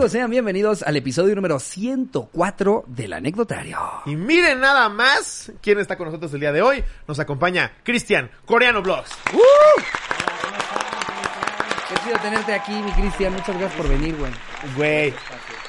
Amigos, sean bienvenidos al episodio número 104 del anecdotario. Y miren nada más quién está con nosotros el día de hoy. Nos acompaña Cristian, Coreano Vlogs. Qué chido tenerte aquí, mi Cristian. Muchas gracias por venir, güey. Güey,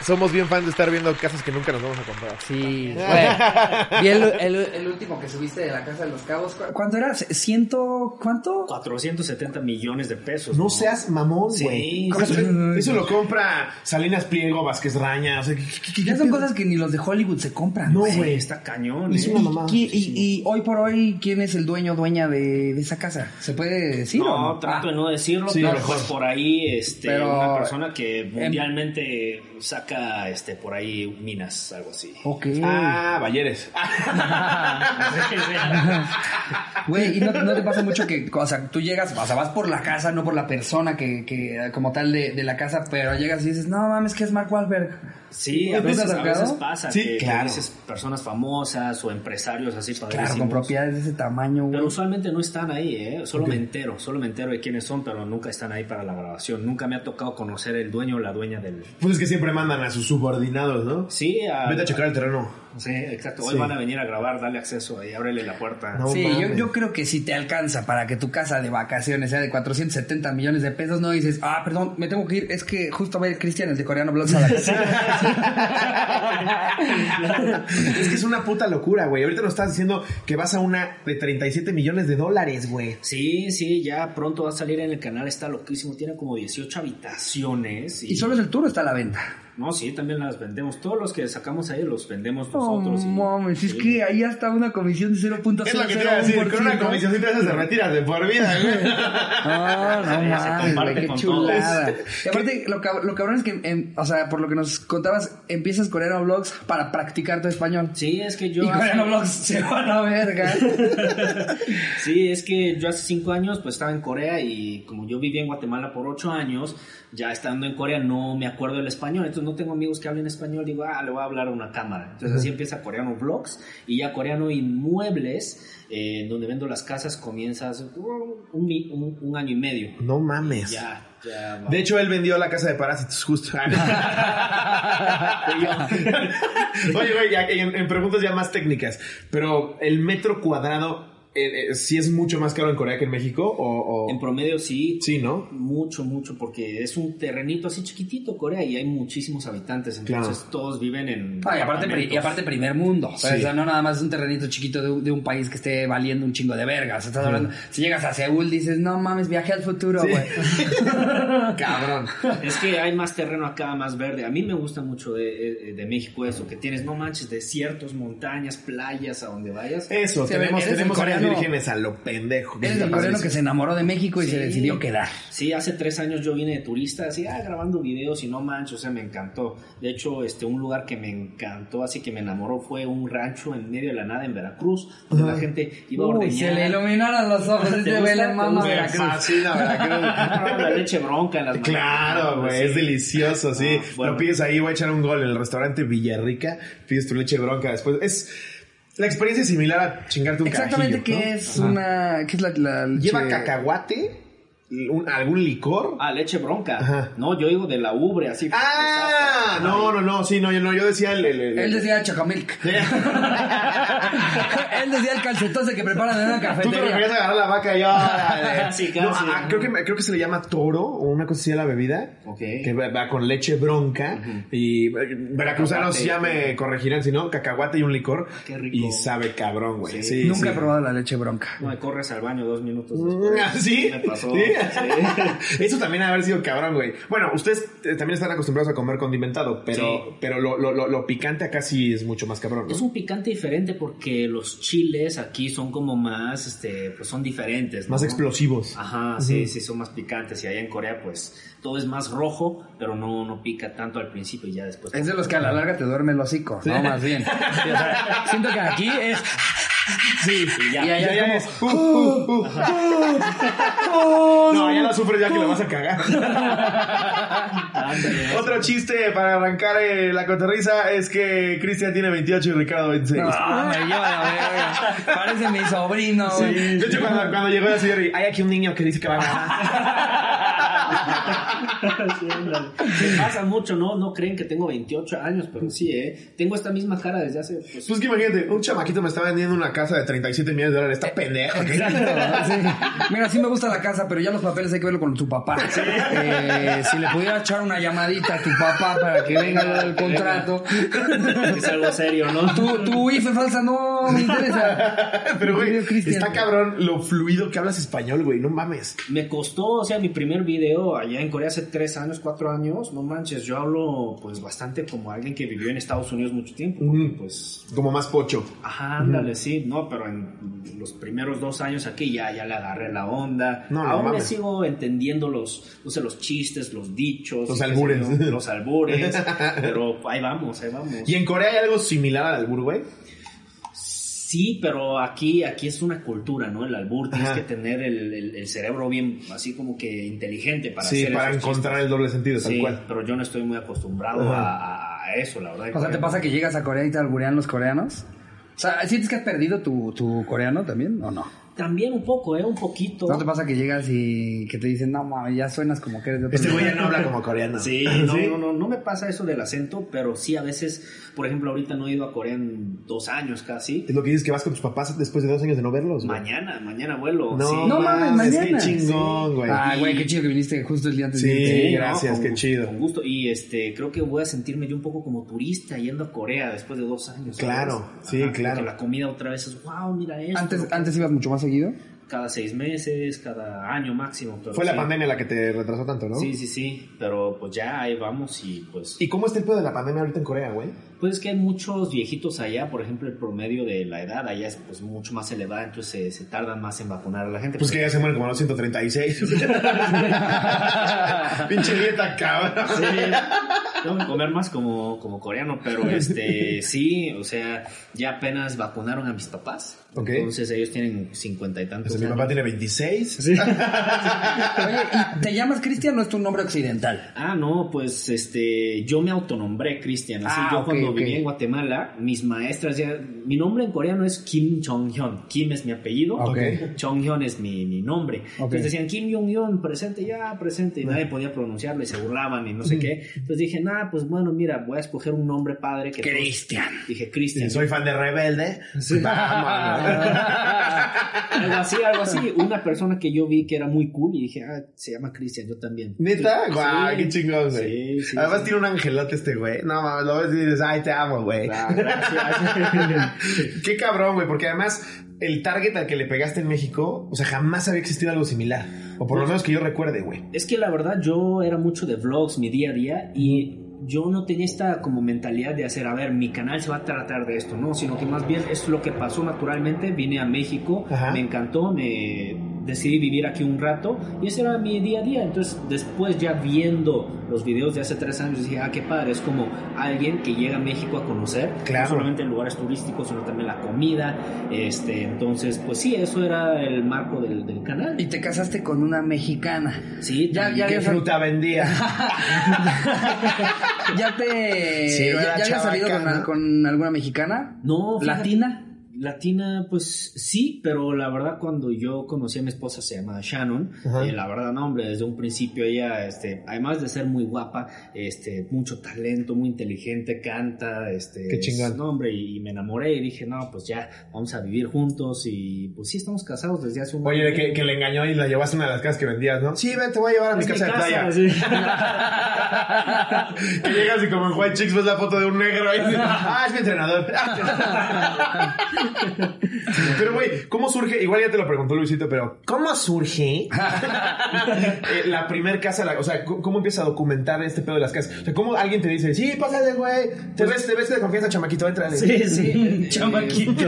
somos bien fans de estar viendo casas que nunca nos vamos a comprar. Sí, güey. Vi el, el- el último que subiste de la Casa de los Cabos. ¿Cu- ¿Cuánto era? ¿Ciento? ¿Cuánto? 470 millones de pesos. No seas mamón, güey. sí, Eso- Eso lo compra Salinas Pliego, Vázquez Raña. O sea, ¿qué- qué- qué- Ya qué son pedo? cosas que ni los de Hollywood se compran. No, güey. Está cañón. Es ¿eh? una mamada. ¿Y, y- y hoy por hoy, ¿quién es el dueño o dueña de, de esa casa? ¿Se puede decir o No, no? trato de no decirlo, Sí, pero mejor. pues por ahí este, Pero- una persona que mundialmente saca este por ahí minas, algo así. ok. Ah, Balleres. Güey, ¿y no, no te pasa mucho que, o sea, tú llegas, o sea, vas por la casa, no por la persona que, que como tal de, de la casa, pero llegas y dices, no mames, que es Mark Wahlberg. Sí, a ¿No te veces, a veces pasa Sí, que, que claro. dices personas famosas o empresarios así Claro, padrísimos. con propiedades de ese tamaño, güey. Pero usualmente no están ahí, ¿eh? Solo me entero, solo me entero de quiénes son, pero nunca están ahí para la grabación. Nunca me ha tocado conocer el dueño o la dueña Pues es que siempre mandan a sus subordinados, ¿no? Sí, a... Vete a checar el terreno. Sí, exacto. Hoy Sí. van a venir a grabar, dale acceso ahí, ábrele la puerta. No Sí, yo, creo que si te alcanza para que tu casa de vacaciones sea de 470 millones de pesos, no dices, ah, perdón, me tengo que ir, es que justo va a ir Cristian, el de Coreano Blogs a la casa. es que es una puta locura, güey. Ahorita nos estás diciendo que vas a una de 37 millones de dólares, güey. Sí, sí, ya pronto va a salir en el canal, está loquísimo, tiene como 18 habitaciones. Y, y solo es el tour o está a la venta. No, sí, también las vendemos. Todos los que sacamos ahí los vendemos nosotros. No mames, es sí. que ahí hasta una comisión de 0.001%. Es lo que te iba a decir. Con una comisioncita de se retiras de por vida, güey. No, no Se mames, comparte güey, qué con chulada. Y aparte, lo, cab- lo cabrón es que, em, o sea, por lo que nos contabas, empiezas Coreano Vlogs para practicar tu español. Sí, es que yo... y hace- Vlogs se va a verga. Sí, es que yo hace cinco años pues estaba en Corea y como yo viví en Guatemala por ocho años, ya estando en Corea no me acuerdo el español, entonces no tengo amigos que hablen español, digo, ah, le voy a hablar a una cámara. Entonces así empieza Coreano Vlogs y ya Coreano Inmuebles, eh, en donde vendo las casas, comienza hace un, mi- un- un año y medio. No mames. Ya, ya. De hecho, él vendió la casa de parásitos justo. Oye, que en, en preguntas ya más técnicas, pero el metro cuadrado, eh, eh, ¿sí es mucho más caro en Corea que en México? O, o- en promedio sí, Sí, ¿no? Mucho, mucho, porque es un terrenito así chiquitito Corea y hay muchísimos habitantes, entonces Claro. todos viven en... Ah, y, aparte, y aparte primer mundo. O sea, Sí. o sea, no nada más es un terrenito chiquito de, un- de un país que esté valiendo un chingo de vergas. Estás hablando, si llegas a Seúl dices, no mames, viaje al futuro, güey. Cabrón. Es que hay más terreno acá, más verde. A mí me gusta mucho de, de- de México eso, que tienes, no manches, desiertos, montañas, playas, a donde vayas. Eso, tenemos, tenemos áreas vírgenes a lo pendejo. Eres el coreano que se enamoró de México y se Sí. decidió quedar. Sí, hace tres años yo vine de turista, así, ah, grabando videos y no manches, o sea, me encantó. De hecho, este, un lugar que me encantó, así que me enamoró, fue un rancho en medio de la nada en Veracruz, donde la gente iba a Uy, ordeñar. se le iluminaron los ojos. ¿Te Este gusta? güey le ¿Te mama gusta? Veracruz. Fascina Veracruz. La leche bronca en las Claro, güey, Sí. es delicioso, sí. Ah, bueno. Lo pides ahí, voy a echar un gol en el restaurante Villarrica, pides tu leche bronca después. Es la experiencia es similar a chingarte un Exactamente, carajillo, ¿qué ¿no? es una. ¿Qué es la. la leche? Lleva cacahuate, un- algún licor. Ah, leche bronca. Ajá. No, yo digo de la ubre, así. Ah, no, no, no, sí, no, yo no, yo decía el, el- el- Él decía chocomilk. Él decía el calcetose que preparan en una Tú te cafetería. referías a agarrar la vaca y. Casi, No, casi. ah, creo, que, creo que se le llama toro o una cosa así a la bebida. Ok. Que va, va con leche bronca. Y eh, veracruzanos ya me corregirán, si no, cacahuate y un licor. Qué rico. Y sabe cabrón, güey. Sí. Sí, Nunca sí. he probado la leche bronca. No, me corres al baño dos minutos después. ¿ah, ¿Sí? Me pasó. ¿Sí? Sí. Eso también ha haber sido cabrón, güey. Bueno, ustedes eh, también están acostumbrados a comer condimentado, pero, Sí. pero lo, lo, lo, lo picante acá sí es mucho más cabrón, ¿no? Es un picante diferente porque los chiles aquí son como más, este, pues son diferentes. ¿no? Más explosivos. Ajá, sí, sí, son más picantes. Y allá en Corea, pues, todo es más rojo, pero no, no pica tanto al principio y ya después. Es de los que a la larga te duerme el hocico, ¿no? Más bien. Sí, o sea, siento que aquí es. Sí, Y ya. Y allá Ya, ya como. uh, uh, uh. No, ya la sufres ya que la vas a cagar. Otro chiste para arrancar eh, la cotorriza es que Cristian tiene 28 y Ricardo 26. No, me lleva la verga. Parece mi sobrino, güey. De hecho, cuando, cuando llegó a Sierra, hay aquí un niño que dice que va a ganar. Sí. Se pasa mucho, ¿no? No creen que tengo 28 años, pero sí, ¿eh? Tengo esta misma cara desde hace... Pues, Pues que imagínate, un chamaquito me está vendiendo una casa de 37 millones de dólares. Está pendejo. ¿qué? Sí. Mira, sí me gusta la casa, pero ya los papeles hay que verlo con tu papá. Eh, si le pudiera echar una llamadita a tu papá para que venga el contrato. es algo serio, ¿no? Tu, tu IFE falsa no me interesa. Pero, güey, está cabrón lo fluido que hablas español, güey. No mames. Me costó, o sea, mi primer video allá en Corea hace tres años, cuatro años, no manches, yo hablo pues bastante como alguien que vivió en Estados Unidos mucho tiempo, pues, Como más pocho. ajá, ándale, sí, no, pero en los primeros dos años aquí ya, ya le agarré la onda, No, no aún me mames. sigo entendiendo los, no sé, los chistes, los dichos, Los sé albures. yo, los albures, pero ahí vamos, ahí vamos. ¿Y en Corea hay algo similar al albur, güey? Sí, pero aquí, aquí es una cultura, ¿no? El albur, tienes Ajá. que tener el, el- el cerebro bien, así como que inteligente para Sí, hacer para encontrar chistes. el doble sentido, tal Sí, cual. pero yo no estoy muy acostumbrado a eso, la verdad. O sea, ¿te pasa que llegas a Corea y te alburean los coreanos? O sea, ¿sientes que has perdido tu, tu coreano también o no? También un poco, ¿eh? Un poquito. ¿No te pasa que llegas y que te dicen, no mames, ya suenas como que eres de otro Este güey ya lugar"? no habla como coreano. Sí, no, no, no, no me pasa eso del acento, pero sí a veces, por ejemplo, ahorita no he ido a Corea en dos años casi. Es lo que dices que vas con tus papás después de dos años de no verlos, güey. Mañana, mañana vuelo. No, sí. No mames, mañana. Qué chingón, güey. Ah, güey, qué chido que viniste justo el día antes Sí. de. Sí, gracias, con qué gusto, chido. Con gusto. Y este, creo que voy a sentirme yo un poco como turista yendo a Corea después de dos años. ¿sabes? Claro, sí, claro. que la comida otra vez es, wow, mira esto. Antes, antes ibas mucho más seguido. Cada seis meses, cada año máximo. pero Fue la pandemia la que te retrasó tanto, ¿no? Sí, sí, sí. Pero pues ya ahí vamos y pues. ¿Y cómo está el pedo de la pandemia ahorita en Corea, güey? Pues es que hay muchos viejitos allá, por ejemplo, el promedio de la edad allá es pues mucho más elevada, entonces se, se tardan más en vacunar a la gente. Pues que ya se mueren como a los 136. Pinche dieta, cabrón. Sí, tengo que comer más como, como coreano, pero este sí, o sea, ya apenas vacunaron a mis papás. Ok. Entonces ellos tienen cincuenta y tantos Pues mi papá tiene 26. Oye, ¿y te llamas Cristian o es tu nombre occidental? Ah, no, pues este, yo me autonombré Cristian. Así Ah, yo cuando ok. viví en Guatemala, mis maestras ya. Mi nombre en coreano es Kim Jong-hyun. Kim es mi apellido. Ok. Jong-hyun es mi, mi nombre. Ok. Entonces decían Kim Jong-hyun, presente ya, presente. Y nadie podía pronunciarlo y se burlaban y no sé qué. Entonces dije, nah, pues bueno, mira, voy a escoger un nombre padre que. todos- Cristian. Dije, Si Cristian. soy fan de Rebelde. Vamos. algo así, algo así. Una persona que yo vi que era muy cool y dije, ah, se llama Cristian, yo también. ¿Neta? Sí. Guau, qué chingón, güey. Sí, sí, Además sí. tiene un angelote este güey. No mames, lo ves y dices, ay, te amo, güey. Ah, gracias. Qué cabrón, güey, porque además el target al que le pegaste en México, o sea, jamás había existido algo similar. O por lo menos que yo recuerde, güey. Es que la verdad yo era mucho de vlogs, mi día a día, y yo no tenía esta como mentalidad de hacer, a ver, mi canal se va a tratar de esto, no, sino que más bien es lo que pasó naturalmente, vine a México, Ajá. me encantó, me decidí vivir aquí un rato y ese era mi día a día, entonces después ya viendo los videos de hace tres años dije, ah, qué padre, es como alguien que llega a México a conocer, Claro. no solamente lugares turísticos, sino también la comida, este, entonces, pues sí, eso era el marco del, del canal. Y te casaste con una mexicana. Sí, Ya- también. ¿Qué fruta vendía? ¿Ya te. Sí, no ya, ya habías salido con, alguna mexicana? No. ¿Latina? Latina, pues sí, pero la verdad cuando yo conocí a mi esposa, se llama Shannon, eh, la verdad, no, hombre, desde un principio ella, este, además de ser muy guapa, este, mucho talento, muy inteligente, canta, este, Qué chingón. es- no, hombre, y, me enamoré y dije, no, pues ya, vamos a vivir juntos y pues sí, estamos casados desde hace un Oye, de que, que le engañó y la llevaste a una de las casas que vendías, ¿no? Sí, ven, te voy a llevar a mi casa de playa. sí. que llegas y como en White Chicks ves la foto de un negro ahí. y dices, ah, es mi entrenador. pero, güey, ¿cómo surge? Igual ya te lo preguntó Luisito, pero ¿cómo surge eh, la primer casa? la- o sea, ¿cómo cómo empiezas a documentar este pedo de las casas? O sea, ¿cómo alguien te dice, sí, pásale, güey, te ves, te ves de confianza, chamaquito, entra. Sí, sí, chamaquito.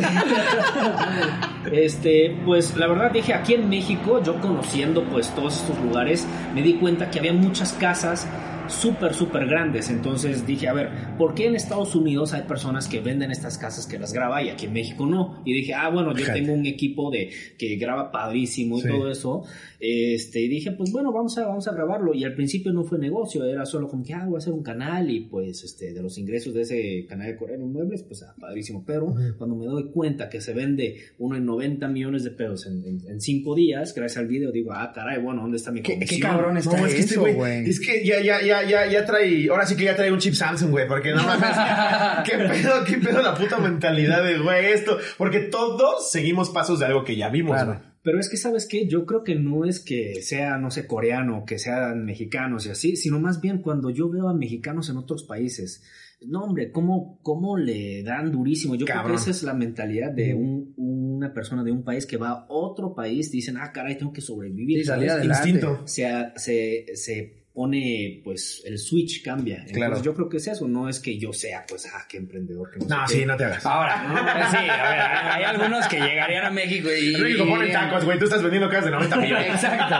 Este, pues la verdad dije, aquí en México, yo conociendo pues todos estos lugares, me di cuenta que había muchas casas súper, súper grandes. Entonces dije, a ver, ¿por qué en Estados Unidos hay personas que venden estas casas que las graba y aquí en México no? Y dije, ah, bueno, yo Fíjate. tengo un equipo de que graba padrísimo y Sí. todo eso. Este, y dije, pues bueno, vamos a, vamos a grabarlo. Y al principio no fue negocio, era solo como que, ah, voy a hacer un canal y pues este, de los ingresos de ese canal de Coreano Inmuebles, pues ah, padrísimo. Pero cuando me doy cuenta que se vende uno en 90 millones de pesos en, en, en cinco días, gracias al video, digo, ah, caray, bueno, ¿dónde está mi ¿Qué, qué comisión? cabrón está No, es que este es que ya, ya, ya, ya, ya trae, ahora sí que ya trae un chip Samsung, güey, porque no mames, qué pedo, qué pedo la puta mentalidad de, güey, esto, porque todos seguimos pasos de algo que ya vimos, Claro. güey. Pero es que, ¿sabes qué? Yo creo que no es que sea, no sé, coreano, que sean mexicanos y así, sino más bien cuando yo veo a mexicanos en otros países. No, hombre, ¿cómo, cómo le dan durísimo? Yo creo que esa es la mentalidad de un- una persona de un país que va a otro país, dicen, ah, caray, tengo que sobrevivir. Sí, salir adelante. Instinto. se, se, se pone, pues, el switch cambia. Entonces, Claro. yo creo que es eso, no es que yo sea, pues, ah, qué emprendedor. Que no, No, qué. sí, no te hagas. Ahora, sí, a ver, hay algunos que llegarían a México y... En México ponen tacos, güey, tú estás vendiendo casas de 90 millones. Exacto.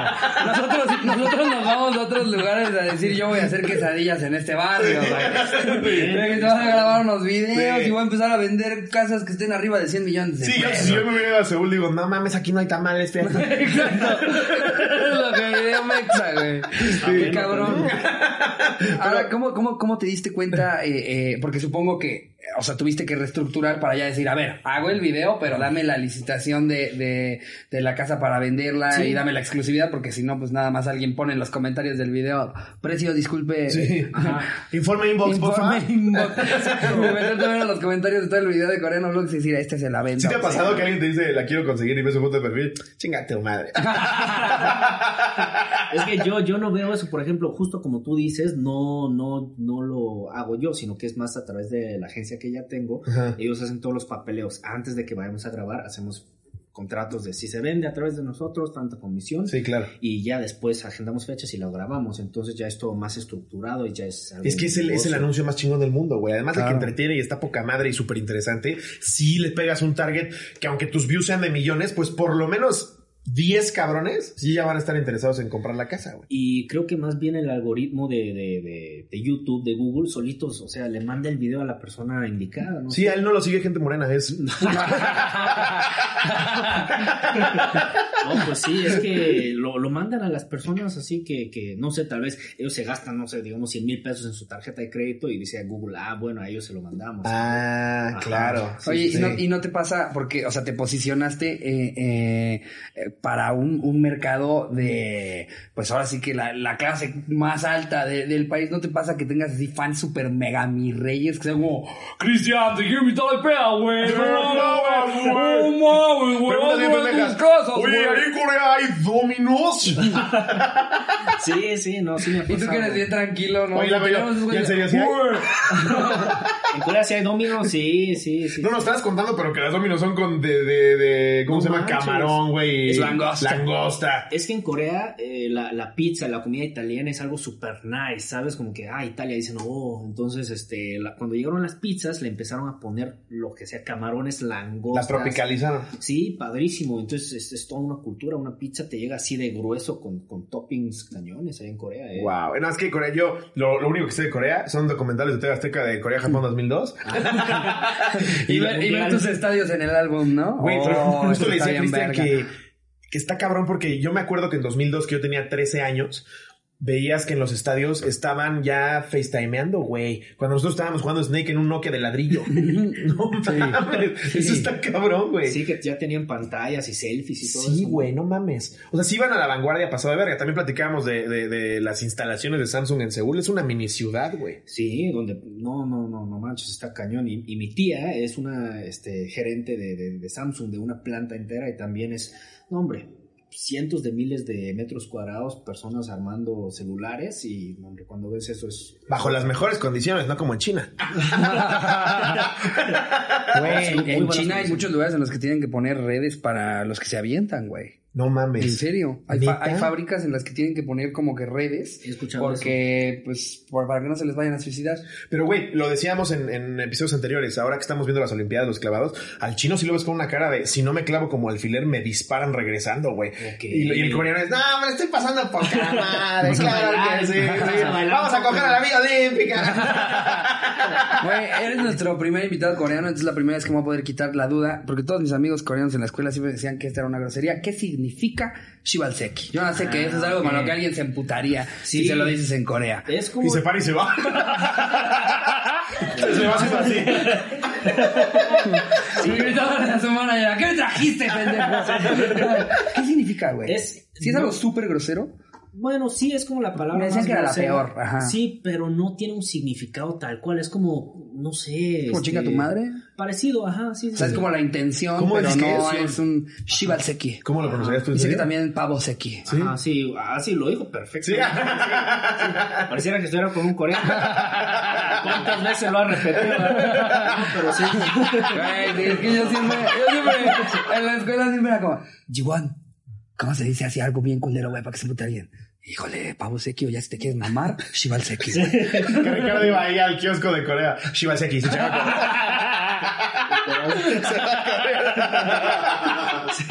Nosotros, nosotros nos vamos a otros lugares a decir yo voy a hacer quesadillas en este barrio. güey. Te vas a grabar unos videos Sí. y voy a empezar a vender casas que estén arriba de 100 millones de Sí, yo, si yo me ido a Seúl, digo, no mames, aquí no hay tamales, fíjate. Exacto. Lo que video mexa, güey. Ahora, ¿cómo, cómo, ¿cómo te diste cuenta? eh, eh, porque supongo que, o sea, tuviste que reestructurar para ya decir, a ver, hago el video, pero dame la licitación de, de, de la casa para venderla Sí. y dame la exclusividad, porque si no, pues nada más alguien pone en los comentarios del video, precio, disculpe. Sí. Ajá. Informe inbox, por Informe favor. inbox. Meter también en los comentarios de todo el video de Coreano Vlogs y decir, este se la venta. ¿Sí te ha pasado que alguien te dice, la quiero conseguir y ves su foto de perfil? Chingate, madre. Es que yo, yo no veo eso, por ejemplo, justo como tú dices, no, no, no lo hago yo, sino que es más a través de la agencia que ya tengo. Ajá. Ellos hacen todos los papeleos. Antes de que vayamos a grabar, hacemos contratos de si se vende a través de nosotros, tanta comisión. Sí, claro. Y ya después agendamos fechas y lo grabamos. Entonces ya es todo más estructurado y ya es algo Es que es el, es el anuncio más chingón del mundo, güey. Además de que entretiene y está poca madre y súper interesante, si le pegas un target que aunque tus views sean de millones, pues por lo menos 10 cabrones sí ya van a estar interesados en comprar la casa, güey. Y creo que más bien el algoritmo de, de, de, de YouTube, de Google, solitos, o sea, le manda el video a la persona indicada, ¿no? Sí, a él no lo sigue gente morena, es... No, pues sí, es que lo, lo mandan a las personas así que, que, no sé, tal vez ellos se gastan, no sé, digamos 100 mil pesos en su tarjeta de crédito y dice a Google, ah, bueno, a ellos se lo mandamos. Ah, claro. Oye, sí. ¿y, no, y no te pasa, porque, o sea, te posicionaste eh, eh, para un, un mercado de, pues ahora sí que la, la clase más alta de- del país, ¿no te pasa que tengas así fans super mega mis reyes que sean como, Cristian, te quiero invitar al peda, güey? No mames, güey. No mames, güey. Oye, güey". ahí en Corea hay dominos. Sí, sí, no, sí me Y tú que eres bien tranquilo, ¿no? Oye, la verdad, no, esos ¿ya en serio sí. En Corea sí hay dominos, sí, sí, sí. No nos estabas contando, pero que las dominos son con de, de, de ¿cómo se llama? Camarón, güey. Es langosta. Langosta. Es que en Corea eh, la, la pizza, la comida italiana es algo super nice, ¿sabes? Como que, ah, Italia, dicen, oh, entonces, este, la- cuando llegaron las pizzas, le empezaron a poner lo que sea camarones, langostas. La tropicalizaron. Sí, padrísimo. Entonces, es, es toda una cultura. Una pizza te llega así de grueso con, con toppings cañones ahí en Corea. ¿eh? Wow. No, es que Corea, yo, lo, lo único que sé de Corea son documentales de TV Azteca de Corea-Japón 2002. Y, Y ver, y ver mundial. tus estadios en el álbum, ¿no? Güey, Oh, justo le decía a Cristian que, que está cabrón porque yo me acuerdo que en 2002, que yo tenía 13 años, veías que en los estadios estaban ya FaceTimeando, güey. Cuando nosotros estábamos jugando Snake en un Nokia de ladrillo. no mames. Sí. Eso está cabrón, güey. Sí, que ya tenían pantallas y selfies y todo Sí, eso. güey, no mames. O sea, sí iban a la vanguardia pasado de verga. También platicábamos de, de, de las instalaciones de Samsung en Seúl. Es una mini ciudad, güey. Sí, donde no, no, no, no manches, está cañón. Y, y mi tía es una este, gerente de, de- de Samsung, de una planta entera, y también es, no, hombre, cientos de miles de metros cuadrados, personas armando celulares, y hombre, cuando ves eso es. Bajo las mejores condiciones, no como en China. Güey, en buenas China hay muchos lugares en los que tienen que poner redes para los que se avientan, güey. No mames. En serio, hay, fa- ¿Neta? hay fábricas en las que tienen que poner como que redes porque, pues, por- para que no se les vayan a suicidar. Pero, güey, lo decíamos en, en episodios anteriores. Ahora que estamos viendo las Olimpiadas, los clavados, al chino sí lo ves con una cara de si no me clavo como alfiler, me disparan regresando, güey. Y, el coreano es, no, me estoy pasando poca madre. Vamos a claro bailar, que sí, sí. vamos a Vamos a coger a la Villa Olímpica. Güey, eres nuestro primer invitado coreano, entonces la primera vez que me voy a poder quitar la duda, porque todos mis amigos coreanos en la escuela siempre decían que esta era una grosería. ¿Qué significa Shibalseki? Yo no sé que eso es algo con lo que alguien se emputaría si Sí. se lo dices en Corea. Es como... y se para y se va. se va haciendo así. Y gritaban a su manager, ¿qué me trajiste, pendejo? ¿Qué significa, güey? Es- si es algo súper grosero. Bueno, sí, es como la palabra Me decían más que era la peor, ajá. Sí, pero no tiene un significado tal cual. Es como, no sé... ¿Como este, chinga tu madre? Parecido, ajá, sí. O sea, es sí. como la intención, ¿Cómo pero dices que no es? es un Shibalseki. ¿Cómo lo pronunciarías tú en Dice que también pavo seki. Sí. Ajá, sí, así lo dijo perfecto. Sí. Pareciera que estuviera con un coreano. ¿Cuántas veces lo ha repetido? No, pero sí. Güey, sí, es que yo siempre, yo siempre, en la escuela siempre era como, Jiwan, ¿cómo se dice así algo bien culero, güey, para que se mute alguien? Híjole, pavo seki o ya si te quieres mamar, Shival seki. güey. Que Ricardo iba ahí al kiosco de Corea. Shibaseki, se Sí,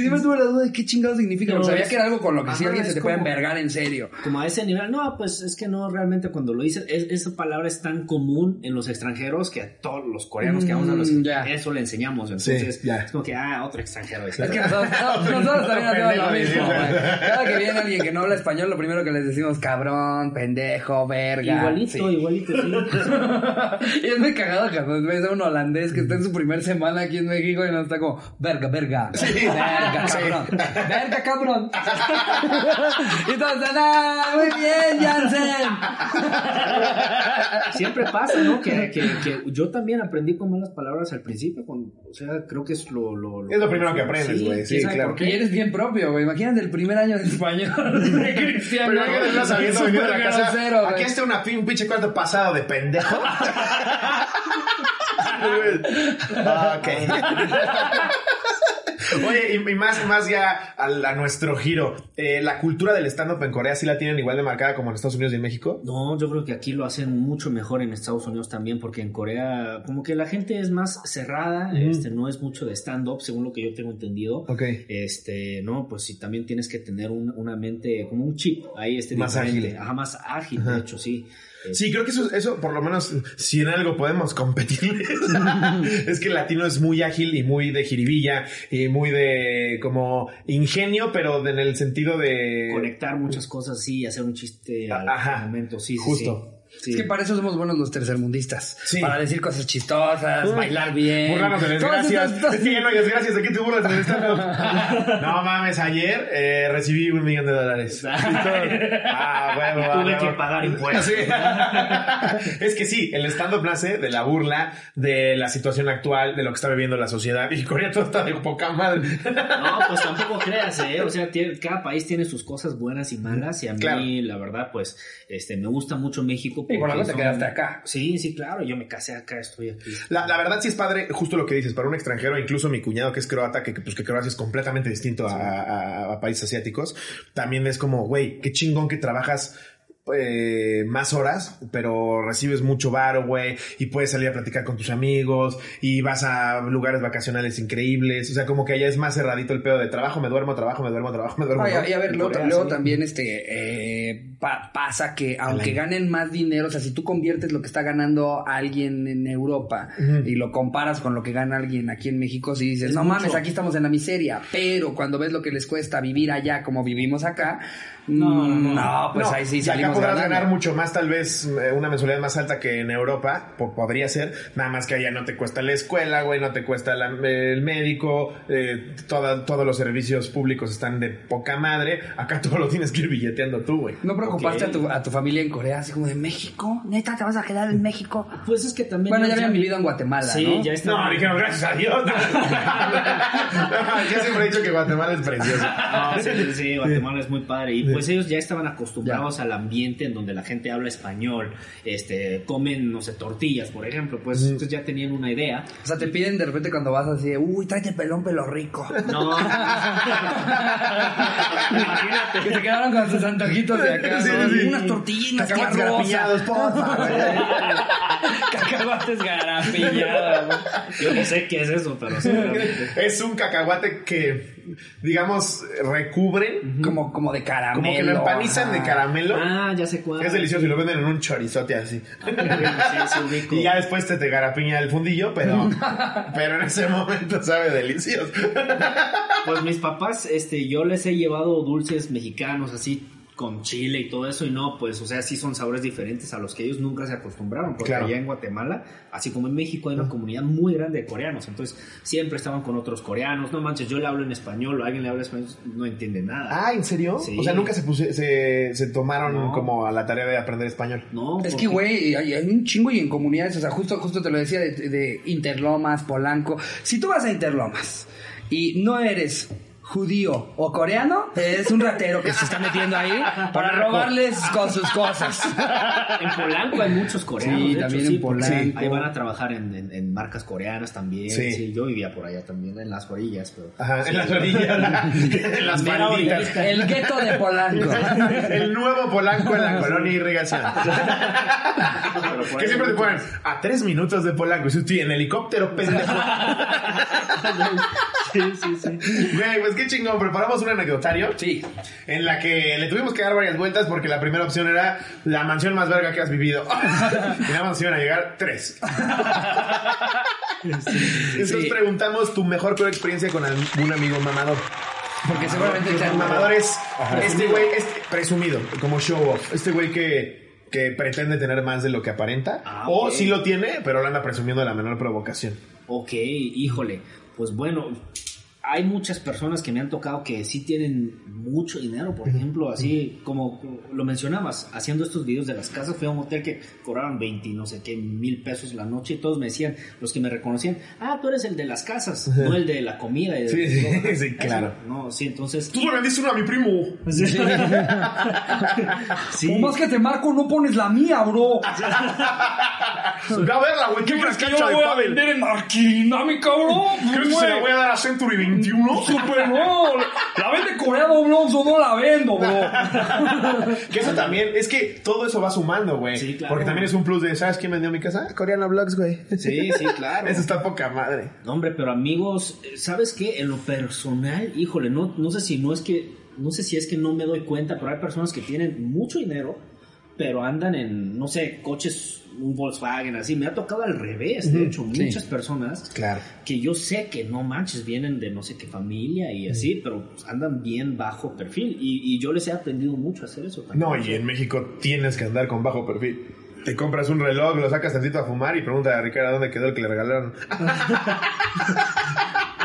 siempre tuve la duda de qué chingado significa. Pero porque sabía es- que era algo con lo que sí Ajá, alguien se te puede envergar en serio. Como a ese nivel. No, pues es que no, realmente cuando lo dices, es- esa palabra es tan común en los extranjeros que a todos los coreanos que vamos a los Mm, ya. eso le enseñamos. Entonces, ya. es como que, ah, otro extranjero. Es que nosotros, nosotros también hacemos lo mismo, sí. Cada que viene alguien que no habla español, lo primero que les decimos, cabrón, pendejo, verga. Igualito, Sí. igualito, sí. y es muy cagado cuando ves a un holandés que está en su primer semana aquí en México y no está como, verga, verga, verga, cabrón, verga, cabrón. y todos ¡ah, muy bien, Jansen! Siempre pasa, ¿no? Que, que, que yo también aprendí con malas palabras al principio. Con, o sea, creo que es lo... lo, Es lo primero que aprendes, güey, sí, claro. por Que qué. eres bien propio, güey. Imagínate el primer año de español de Cristiano. Pero ya estás sabiendo venir de la casa. Aquí está una, un pinche cuarto pasado de pendejo. Ah, ok. Oye, y, y más, más ya a, a nuestro giro. eh, ¿La cultura del stand-up en Corea sí la tienen igual de marcada como en Estados Unidos y en México? No, yo creo que aquí lo hacen mucho mejor en Estados Unidos también, porque en Corea como que la gente es más cerrada, este, no es mucho de stand-up, según lo que yo tengo entendido. Ok. Este, no, pues sí, también tienes que tener un- una mente, como un chip ahí, este, Más diferente. ágil. Ajá, más ágil, Ajá. de hecho, sí. Sí, creo que eso, eso por lo menos, si en algo podemos competirles, es que el latino es muy ágil y muy de jiribilla y muy de como ingenio, pero en el sentido de... Conectar muchas cosas, sí, y hacer un chiste al Ajá. momento, sí, sí, Justo. Sí. Es que para eso somos buenos los tercermundistas. Sí. Para decir cosas chistosas, Uy, bailar bien. Burlarnos de desgracias. estas- Es que ya no hay desgracias. ¿De qué te burlas de stand-up? No mames, ayer eh, recibí un millón de dólares. Ah, bueno, Tuve bueno. que pagar impuestos. Sí. es que sí, el stand-up nace de la burla de la situación actual, de lo que está viviendo la sociedad. Y Corea todo está de poca madre. No, pues tampoco creas, ¿eh? O sea, tiene- cada país tiene sus cosas buenas y malas. Y a mí, Claro. la verdad, pues, este, me gusta mucho México. Y por algo te quedaste acá. Sí, sí, claro. Yo me casé acá, estoy aquí. La, la verdad sí es padre, justo lo que dices, para un extranjero, incluso mi cuñado que es croata, que, pues que Croacia es completamente distinto a, a- a países asiáticos, también es como, güey, qué chingón que trabajas eh, más horas, pero recibes mucho varo, güey, y puedes salir a platicar con tus amigos, y vas a lugares vacacionales increíbles, o sea, como que allá es más cerradito el pedo de trabajo, me duermo, trabajo, me duermo, trabajo, me duermo. Y, ¿no? a- y a ver, luego, también este eh, pa- pasa que aunque ganen más dinero, o sea, si tú conviertes lo que está ganando alguien en Europa y lo comparas con lo que gana alguien aquí en México, si dices, Es no mucho. mames, aquí estamos en la miseria, pero cuando ves lo que les cuesta vivir allá como vivimos acá, No, no, mm, no. pues No, ahí sí y acá salimos podrás ganando. ganar mucho más, tal vez eh, una mensualidad más alta que en Europa, po- podría ser, nada más que allá no te cuesta la escuela, güey, no te cuesta la- el médico, eh, toda- todos los servicios públicos están de poca madre, acá todo lo tienes que ir billeteando tú, güey. ¿No preocupaste a, tu, a tu familia en Corea así como de México? ¿Neta te vas a quedar en México? Pues es que también. Bueno, ya habían vivido en Guatemala, Sí, ¿no? ya está. No, dijeron gracias a Dios. Yo siempre he dicho que Guatemala es precioso. No, sí, sí, sí, Guatemala es muy padre. Y pues ellos ya estaban acostumbrados al ambiente en donde la gente habla español, este, comen, no sé, tortillas, por ejemplo, pues entonces ya tenían una idea. O sea, te piden de repente cuando vas así, uy, tráete pelón pelo rico. No. Imagínate. Que se quedaron con sus antojitos de acá. Sí, ¿no? sí, sí. Unas tortillinas garapiñados, porfa. Cacahuates garapiñados. Yo no sé qué es eso, pero seguramente. Es un cacahuate que, digamos, recubre, Como, como de caramelo. Como que lo empanizan de caramelo. Ah, ya sé cuál. Es delicioso y lo venden en un chorizote así. Sí, sí, ubico. Y ya después te, te garapiña el fundillo, pero, pero en ese momento sabe delicioso. Pues mis papás, este, yo les he llevado dulces mexicanos así con chile y todo eso y no, pues, o sea, sí son sabores diferentes a los que ellos nunca se acostumbraron, porque Claro. allá en Guatemala, así como en México, hay una comunidad muy grande de coreanos, entonces siempre estaban con otros coreanos, no manches, yo le hablo en español, o alguien le habla español, no entiende nada. Ah, ¿en serio? Sí. O sea, nunca se, puse- se, se tomaron No. como a la tarea de aprender español. No, Es que, güey, hay, hay un chingo y en comunidades, o sea, justo, justo te lo decía de, de Interlomas, Polanco. Si tú vas a Interlomas y no eres judío o coreano, eres un ratero que se está metiendo ahí para robarles con sus cosas. En Polanco hay muchos coreanos. Sí, hecho, también sí, en porque Polanco. Ahí van a trabajar en, en- en marcas coreanas también. Sí. Sí. yo vivía por allá también, en las orillas. Pero... Ajá, en las orillas, en las malditas. El gueto de Polanco. El nuevo Polanco en la colonia irrigación. Que siempre te ponen a tres minutos de Polanco. Y si estoy en helicóptero, pendejo. Sí, sí, sí. Güey, pues qué chingón. Preparamos un anecdotario. Sí. En la que le tuvimos que dar varias vueltas porque la primera opción era la mansión más verga que has vivido. y nada más iban a llegar tres. Entonces Sí. preguntamos tu mejor peor experiencia con algún amigo mamador. Porque seguramente te El mamador es este güey, este, presumido, como show off. Este güey que, que pretende tener más de lo que aparenta. Ah, O ok. sí lo tiene, pero lo anda presumiendo de la menor provocación. Ok, híjole. Pues bueno, hay muchas personas que me han tocado que sí tienen mucho dinero, por ejemplo, así como lo mencionabas, haciendo estos videos de las casas, fui a un hotel que cobraban 20, no sé qué, mil pesos la noche y todos me decían, los que me reconocían, ah, tú eres el de las casas, no el de la comida. y de- Sí, sí, sí, eso, claro. No, sí, entonces... Tú le vendiste uno a mi primo. Sí. Por más que te marco, no pones la mía, bro. Ve a verla, güey. ¿Qué crees que yo la voy a vender en arquidinámica, bro? ¿Crees que se la voy a dar a Century 21? Super, no. La vende coreano, bro. Yo no la vendo, bro. Que eso también, es que todo eso va sumando, güey. Sí, claro. Porque también es un plus de, ¿sabes quién vendió mi casa? Coreano Vlogs, güey. Sí, sí, claro. Eso está poca madre. No, hombre, pero amigos, ¿sabes qué? En lo personal, híjole, no, no sé si no es que, no sé si es que no me doy cuenta, pero hay personas que tienen mucho dinero, pero andan en, no sé, coches, un Volkswagen, así. Me ha tocado al revés, de hecho, sí. muchas personas Claro. que yo sé que no manches, vienen de no sé qué familia y así, pero pues, andan bien bajo perfil. Y, y yo les he aprendido mucho a hacer eso también. No, y en México tienes que andar con bajo perfil. Te compras un reloj, lo sacas tantito a fumar y pregunta a Ricardo dónde quedó el que le regalaron.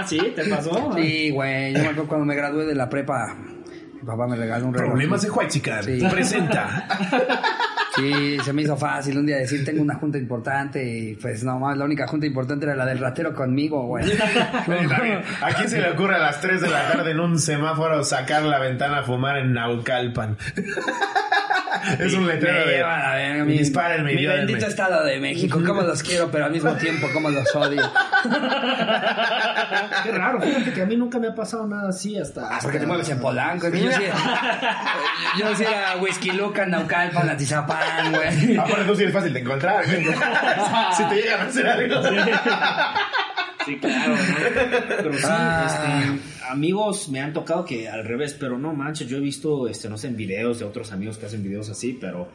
Ah, sí, ¿te pasó? Sí, güey. Yo me acuerdo cuando me gradué de la prepa. Mi papá me regaló un reloj. Problemas de Huaychican. Sí. Presenta. Sí, se me hizo fácil un día decir, tengo una junta importante y pues no más, la única junta importante era la del ratero conmigo, güey. ¿A quién se le ocurre a las 3 de la tarde en un semáforo sacar la ventana a fumar en Naucalpan? es un letrero Me de llevan a ver, mi, dispárenme, mi bendito estado de México, cómo los quiero, pero al mismo tiempo cómo los odio. Qué raro, fíjate que a mí nunca me ha pasado nada así hasta... Ah, porque te mueves en Polanco, es que yo sí, yo sí era Whisky Luca, Naucalpan, Atizapán, güey. Aparte tú sí es fácil de encontrar. güey. si te llegan a hacer algo. Sí, claro, ¿no? Pero sí, Ah. este, amigos me han tocado que al revés, pero no manches, yo he visto, este, no sé, en videos de otros amigos que hacen videos así, pero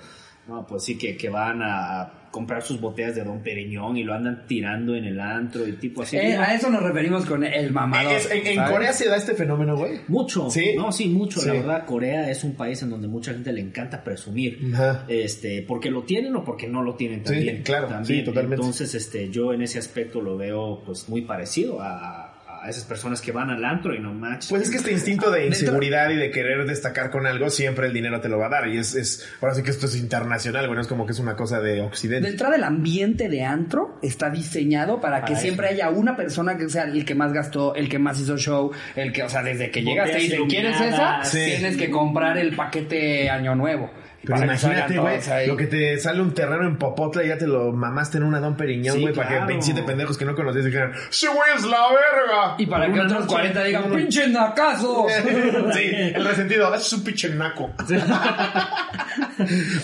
no, pues sí que, que van a comprar sus botellas de Don Periñón y lo andan tirando en el antro y tipo así. Eh, a eso nos referimos con el mamador. Es- en en. Corea se da este fenómeno, güey. Mucho, ¿Sí? no, sí, mucho. La Sí. verdad, Corea es un país en donde mucha gente le encanta presumir, Ajá. este, porque lo tienen o porque no lo tienen Sí, también. claro, también. sí, totalmente. Entonces, este, yo en ese aspecto lo veo, pues, muy parecido a, a esas personas que van al antro y no match. Pues es que este instinto de inseguridad y de querer destacar con algo, siempre el dinero te lo va a dar. Y es, es ahora sí que esto es internacional, güey. No es como que es una cosa de De Occidente. entrada, el ambiente de antro está diseñado para, que siempre haya una persona que sea el que más gastó, el que más hizo show, el que, o sea, desde que llegas te Botellas dicen, ¿quieres esa? Sí. Tienes que comprar el paquete Año Nuevo. Pero que imagínate, güey, lo que te sale un terreno en Popotla y ya te lo mamaste en una Don Periñón, Sí, güey, para que claro. 27 pendejos que no conocías dijeran, ¡Sí, güey, es la verga! Y para que otros noche. 40 digan, ¡pinche nacazo! sí, el resentido, es un pinche naco.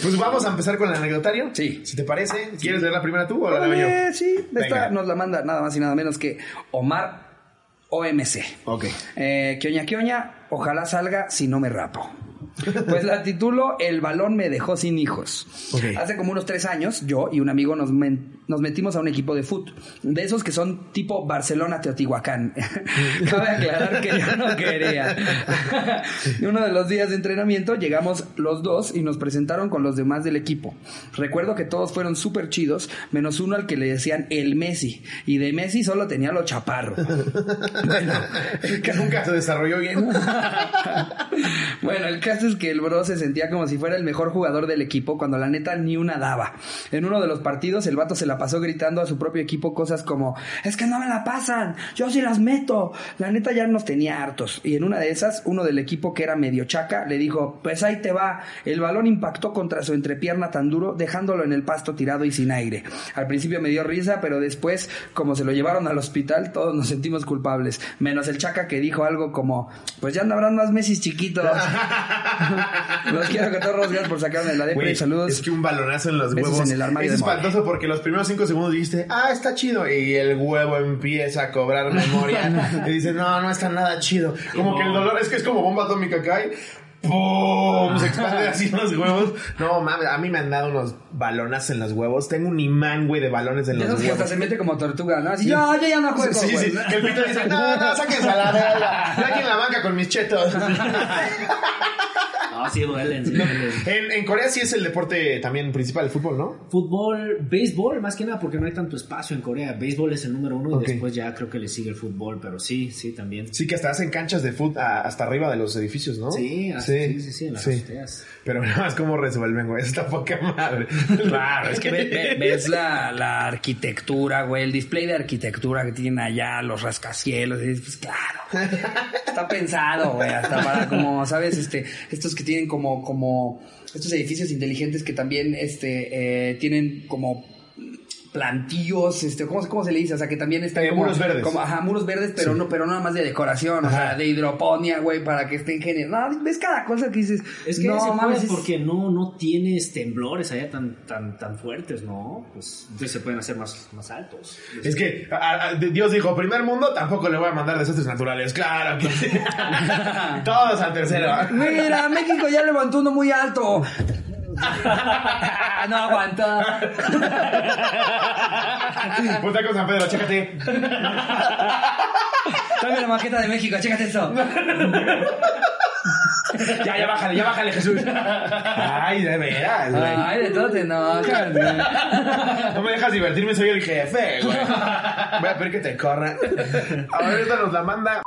pues vamos a empezar con el anecdotario. Sí. Si te parece, ¿quieres leer la primera tú o la leo yo? Sí, Venga. esta nos la manda nada más y nada menos que Omar OMC. Ok. Eh, Kioña Kioña, ojalá salga si no me rapo. Pues la titulo El balón me dejó sin hijos. Hace como unos tres años, yo y un amigo nos, men- nos metimos a un equipo de fútbol. De esos que son tipo Barcelona-Teotihuacán. Cabe aclarar que yo no quería. Y uno de los días de entrenamiento llegamos los dos y nos presentaron con los demás del equipo. Recuerdo que todos fueron súper chidos, menos uno al que le decían el Messi. Y de Messi solo tenía lo chaparro. Bueno, el Que ca- nunca se desarrolló bien. bueno, el caso es que el bro se sentía como si fuera el mejor jugador del equipo cuando la neta ni una daba. En uno de los partidos el vato se la pasó gritando a su propio equipo cosas como, es que no me la pasan, yo sí las meto. La neta ya nos tenía hartos. Y en una de esas, uno del equipo que era medio chaca le dijo, pues ahí te va. El balón impactó contra su entrepierna tan duro, dejándolo en el pasto tirado y sin aire. Al principio me dio risa, pero después, como se lo llevaron al hospital, todos nos sentimos culpables. Menos el chaca que dijo algo como, pues ya no habrán más Messi chiquitos. Los quiero que todos por sacarme la depre saludos. Es que un balonazo en los huevos en el armario es de espantoso porque los primeros cinco segundos dijiste, ah, está chido. Y el huevo empieza a cobrar memoria. y dice, no, no está nada chido. Como que el dolor es que es como bomba atómica y ¡pum! Se expande así los huevos. No, mames, a mí me han dado unos balonazos en los huevos. Tengo un imán, güey, de balones en los esos que hasta huevos. se mete como tortuga, ¿no? Así, ya, ya, ya no juego, Sí, sí, güey. que el pito dice, no, no, sáquense a la verga. Yo aquí en la banca con mis chetos. Ah, sí duelen, sí duelen. En, en Corea sí es el deporte también principal, el fútbol, ¿no? Fútbol, béisbol, más que nada porque no hay tanto espacio en Corea. Béisbol es el número uno y después ya creo que le sigue el fútbol, pero sí, sí, también. Sí, que hasta hacen canchas de fútbol hasta arriba de los edificios, ¿no? Sí, así- sí, sí, sí, en las azoteas. Pero nada más cómo resuelven, güey. Está poca madre. Claro, es que ve- ve- ves la, la arquitectura, güey, el display de arquitectura que tienen allá, los rascacielos, y dices, pues claro, está pensado, güey, hasta para como, ¿sabes? Este, estos que tienen como, como, estos edificios inteligentes que también, este, eh, tienen como plantillos, este, ¿cómo, cómo se le dice? O sea, que también están Eh, como, muros verdes. como, ajá, muros verdes, pero no, pero no nada más de decoración, o sea, de hidroponía, güey, para que estén genial. No, ves cada cosa que dices, Es que no se mames, es- porque no, no tienes temblores allá tan, tan, tan fuertes, ¿no? Pues entonces se pueden hacer más, más altos. Es que a- a- Dios dijo, primer mundo, tampoco le voy a mandar desastres naturales. Claro que. Todos al tercero. Mira, México ya levantó uno muy alto. no aguanta. Puta con San Pedro, chécate. Tráeme la maqueta de México, chécate eso. Ya, ya bájale, ya bájale, Jesús. Ay, de veras, güey. Ay, de todo te enojas, güey. No me dejas divertirme, soy el jefe, güey. Voy a pedir que te corran. A ver, esta nos la manda.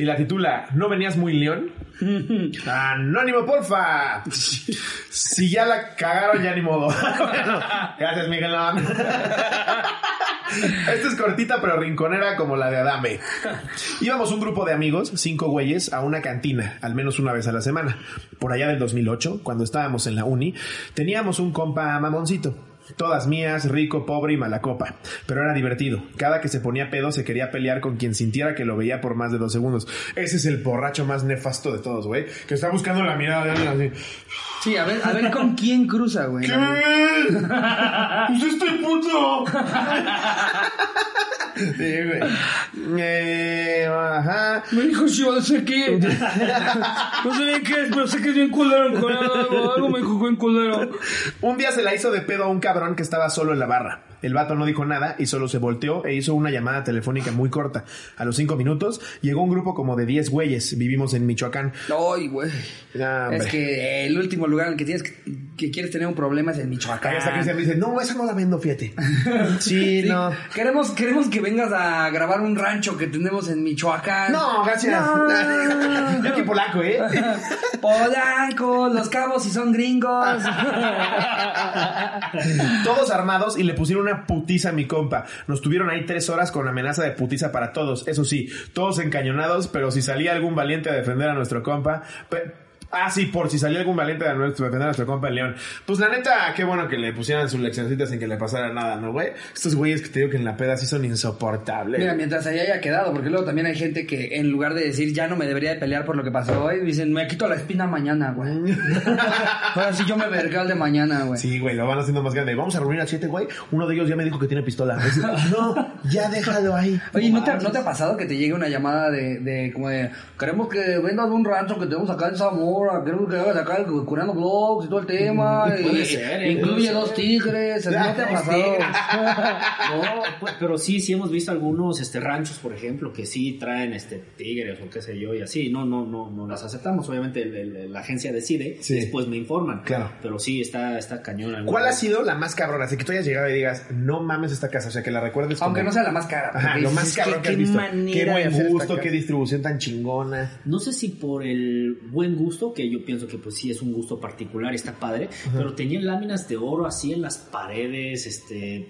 Y la titula ¿No venías muy león? Anónimo, porfa. Si ya la cagaron, ya ni modo. Bueno, gracias, Miguelón. Esta es cortita pero rinconera como la de Adame. Íbamos un grupo de amigos, cinco güeyes, a una cantina, al menos una vez a la semana. Por allá del 2008, cuando estábamos en la uni, teníamos un compa mamoncito. Todas mías, rico, pobre y mala copa. Pero era divertido. Cada que se ponía pedo se quería pelear con quien sintiera que lo veía por más de dos segundos. Ese es el borracho más nefasto de todos, güey. Que está buscando la mirada de alguien así. Sí, a ver, a ver con quién cruza, güey. ¿Qué? ¡Pues este puto! Sí, güey. Eh, ajá. Me dijo yo, no sé qué. No sé bien qué es, pero sé que es bien culero. algo me dijo bien culero. Un día se la hizo de pedo a un cabrón que estaba solo en la barra. El vato no dijo nada y solo se volteó e hizo una llamada telefónica muy corta. A los cinco minutos llegó un grupo como de 10 güeyes. Vivimos en Michoacán. Ay, güey. Ah. Es que el último lugar en el que tienes que, que quieres tener un problema es en Michoacán. Ahí está Cristian me dice, no, esa no la vendo, fíjate. Sí, Sí, no. Queremos, queremos que vengas a grabar un rancho que tenemos en Michoacán. No, gracias. No. Yo aquí polaco, ¿eh? Polanco, los cabos si son gringos. Todos armados y le pusieron una putiza mi compa. Nos tuvieron ahí tres horas con amenaza de putiza para todos. Eso sí, todos encañonados, pero si salía algún valiente a defender a nuestro compa... Ah, sí, por si salía algún valiente de nuestro defender a nuestro compa el León. Pues la neta, qué bueno que le pusieran sus leccioncitas sin que le pasara nada, ¿no, güey? Estos güeyes que te digo que en la peda sí son insoportables. Mira, mientras ahí haya quedado, porque luego también hay gente que en lugar de decir ya no me debería de pelear por lo que pasó hoy, dicen me quito la espina mañana, güey. Ahora sí yo me verga el de mañana, güey. Sí, güey, lo van haciendo más grande. Vamos a reunir a siete, güey. Uno de ellos ya me dijo que tiene pistola. No, ya déjalo ahí. Oye, ¿no te, ¿no te ha pasado que te llegue una llamada de, de como de queremos que vendas de un rancho que tenemos acá en Zamora, queremos que hagas acá el- curando blogs y todo el tema, Puede y- ser, ¿eh? incluye Puede ser. dos tigres, ¿no te ha Dos pasado? tigres. No, pues, pero sí, sí hemos visto algunos este, ranchos, por ejemplo, que sí traen este, tigres o qué sé yo y así. No, no, no, no las aceptamos. Obviamente el- el- la agencia decide Sí. después me informan. Claro. Pero sí, está, está cañón. ¿Cuál ha lugar. sido la más cabrona? Así que tú hayas llegado y digas, no mames esta casa. O sea, que la recuerdes como... Aunque no sea la más cara. Ajá, lo más es cabrón que, qué has visto. manera Qué de buen gusto, qué distribución tan chingona. No sé si por el buen gusto, que yo pienso que pues sí es un gusto particular, está padre, pero tenían láminas de oro así en las paredes, este,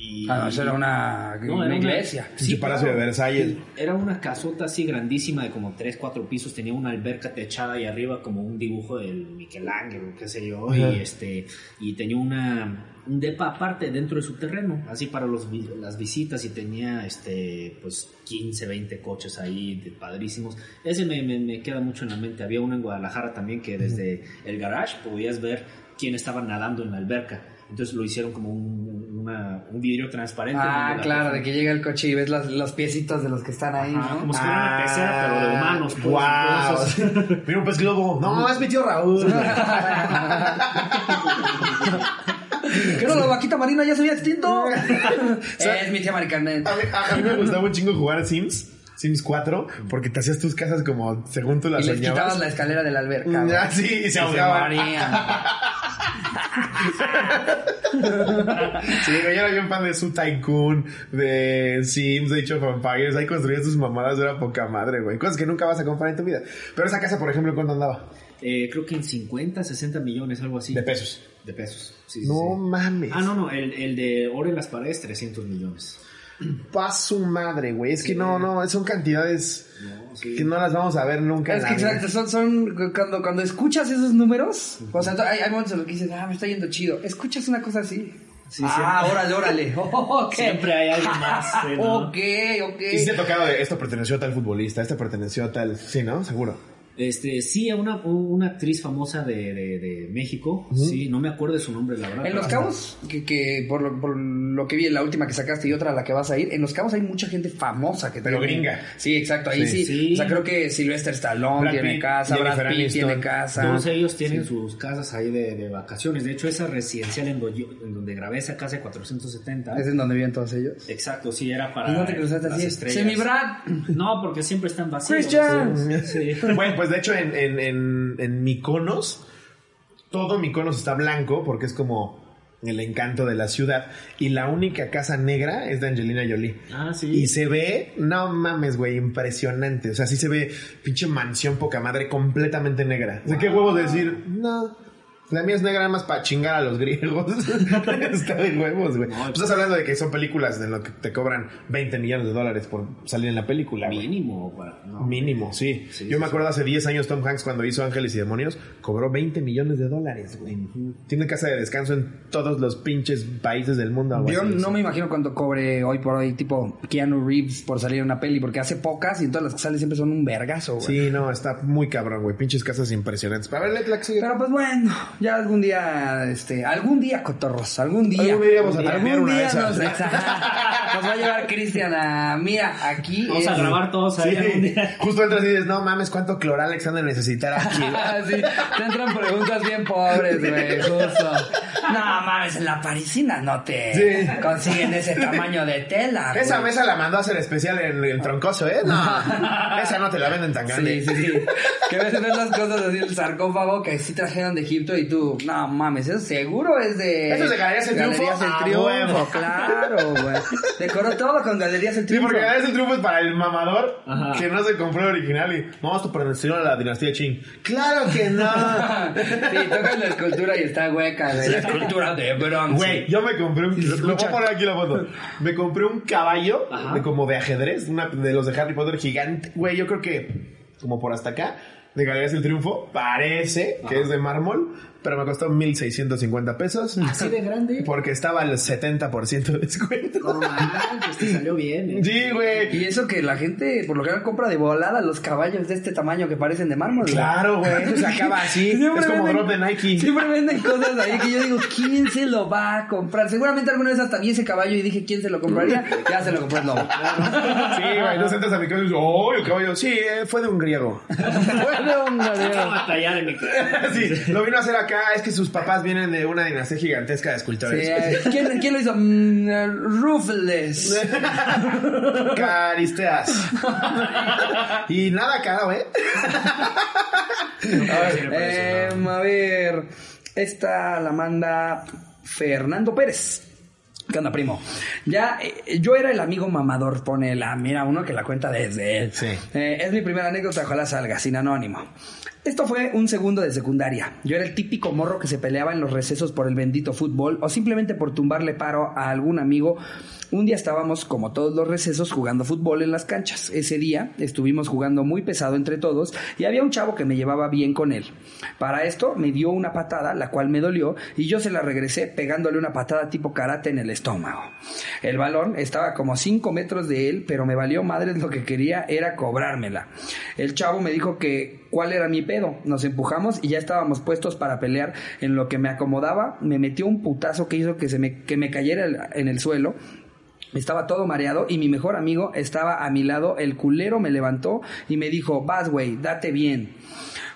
y... Ah, eso era una, No, una era una- iglesia. Pinche Palacio de Versalles. Era una casota así grandísima de como 3, 4 pisos, tenía una alberca techada y arriba como un dibujo del Michelangelo, qué sé yo, Ajá. y este y tenía una un depa aparte dentro de su terreno, así para los vi- las visitas y tenía este pues 15, 20 coches ahí de padrísimos. Ese me, me- me queda mucho en la mente. Había uno en Guadalajara también que desde el garage podías ver quién estaba nadando en la alberca. Entonces lo hicieron como un, una- un vidrio transparente. Ah, claro, persona- de que llega el coche y ves las- los piecitos de los que están ahí, Ajá, ¿no? como si fuera una pecera, pero de humanos. pues, Wow. Mira un pez globo. No, es mi tío Raúl. ¿Qué no, la vaquita marina ya se había extinto? es mi tía Mari Carmen. A mí, a- a mí me gustaba un chingo jugar Sims. Sims 4, porque te hacías tus casas como según tú las Y les soñabas. quitabas la escalera de la alberca. Ah, sí, y se Y se ahogaban. Sí, yo era bien fan de Su Tycoon, de Sims, de Age of Empires. Ahí construías tus mamadas, era poca madre, güey. Cosas que nunca vas a comprar en tu vida. Pero esa casa, por ejemplo, ¿cuánto andaba? Eh, creo que en 50, 60 millones, algo así. De pesos. De pesos. Sí, No sí. mames. Ah, no, no, el, el de oro en las paredes, 300 millones. Pa' su madre, güey. Es que no, no, son cantidades No, sí. que no las vamos a ver nunca. Es en que la vida. exacto, son, son cuando, cuando escuchas esos números, o sea, hay, hay momentos en los que dices, ah, me está yendo chido. Escuchas una cosa así. Sí, ah, órale, órale. Ok. Siempre hay algo más. ¿no? Ok, ok. Y si te ha tocado de esto perteneció a tal futbolista, este perteneció a tal. Sí, ¿no? Seguro. Este, sí, a una, una actriz famosa de, de, de México. Sí, no me acuerdo de su nombre, la verdad. En Los Cabos, que, que por, lo, por lo que vi en la última que sacaste y otra a la que vas a ir, en Los Cabos hay mucha gente famosa que Pero tiene- gringa. Sí, exacto, ahí Sí. sí. Sí. O sea, creo que Sylvester Stallone Brad tiene Pitt, casa, Brad Pitt tiene casa. Todos ellos tienen sus casas ahí de, de vacaciones. De hecho, esa residencial en, do- en donde grabé esa casa de 470. ¿Es en donde viven todos ellos? Exacto, sí, era para. ¿Y no te cruzaste así? ¡Semi Brad! No, porque siempre están vacíos. Christian. Sí. Bueno, pues de hecho en, en, en, en Mykonos, todo Mykonos está blanco porque es como el encanto de la ciudad. Y la única casa negra es de Angelina Jolie. Ah, sí. Y se ve, no mames, güey, impresionante. O sea, sí se ve pinche mansión poca madre completamente negra. O sea, qué huevos de decir, no. La mía es negra nada más para chingar a los griegos. Está de huevos, güey. No, Pues estás hablando de que son películas en lo que te cobran 20 millones de dólares por salir en la película. güey. Mínimo, para- no. Mínimo, sí. Sí, Yo sí, me acuerdo hace 10 años Tom Hanks cuando hizo Ángeles y Demonios, cobró 20 millones de dólares, güey. Tiene casa de descanso en todos los pinches países del mundo. Yo no me imagino cuánto cobre hoy por hoy, tipo Keanu Reeves por salir en una peli, porque hace pocas y todas las que salen siempre son un vergazo, güey. Sí, no, está muy cabrón, güey. Pinches casas impresionantes. Pero a ver, sigue. Pero pues bueno, ya algún día, este, algún día, cotorros, algún día. Algún día vamos a Algún una día esas. Nos, nos va a llevar Cristian a, mira, aquí. Vamos a grabar todos ahí Sí, algún día. justo entras y dices, no mames, ¿cuánto cloralex han de necesitar aquí? sí, te entran preguntas bien pobres, güey, justo. No mames, en la parisina no te Sí. consiguen ese tamaño de tela. Esa güey. mesa la mandó a hacer especial en el troncoso, ¿eh? No, esa no te la venden tan grande. Sí, sí, sí. Que ves, ves las cosas así, el sarcófago que sí trajeron de Egipto y tú, no mames, eso seguro es de. ¿Eso es de Galerías El Triunfo? Galerías El Ah, Triunfo, claro, güey. Decoró todo con Galerías El Sí, Triunfo. porque es el triunfo es para el mamador Ajá. que no se compró el original y no, esto perteneció a la dinastía Qing. ¡Claro que no! sí, tocas la escultura y está hueca, güey. La escultura de bronce. Güey, yo me compré un. Lo voy a poner aquí la foto. Me compré un caballo Ajá. de como de ajedrez, una de los de Harry Potter gigante. Güey, yo creo que como por hasta acá. de Galerías del Triunfo. Parece que es de mármol, pero me costó 1.650 pesos. Así de grande. Porque estaba al 70% de descuento. No manches, te salió bien. eh. Sí, güey. Y eso que la gente, por lo general, compra de volada los caballos de este tamaño que parecen de mármol. Claro, güey. Eso se acaba así. Siempre es como venden- drop de Nike. Siempre venden cosas ahí que yo digo, ¿quién se lo va a comprar? Seguramente alguna vez hasta vi ese caballo y dije, ¿quién se lo compraría? Ya se lo compró el lobo. Sí, güey. No entras a mi casa y dices, ¡oh, el caballo! Sí, eh, fue de un griego. Un tallar en mi cara. sí, lo vino a hacer acá. Es que sus papás vienen de una dinastía gigantesca de escultores. eh, ¿quién, quién lo hizo? Mm, eh, Ruthless. Caristeas. y nada caro, ¿eh? Eh, a ver, esta la manda Fernando Pérez. ¿Qué onda, primo? Ya, eh, yo era el amigo mamador, pone la, mira uno que la cuenta desde él. Sí. Eh, es mi primera anécdota, ojalá salga, sin anónimo. Esto fue un segundo de secundaria. Yo era el típico morro que se peleaba en los recesos por el bendito fútbol o simplemente por tumbarle paro a algún amigo. Un día estábamos, como todos los recesos, jugando fútbol en las canchas. Ese día estuvimos jugando muy pesado entre todos y había un chavo que me llevaba bien con él. Para esto me dio una patada, la cual me dolió, y yo se la regresé pegándole una patada tipo karate en el estómago. El balón estaba como a 5 metros de él, pero me valió madres lo que quería era cobrármela. El chavo me dijo que cuál era mi pedo. Nos empujamos y ya estábamos puestos para pelear. En lo que me acomodaba, me metió un putazo que hizo que, se me, que me cayera en el suelo. Estaba todo mareado y mi mejor amigo estaba a mi lado. El culero me levantó y me dijo, vas, güey, date bien.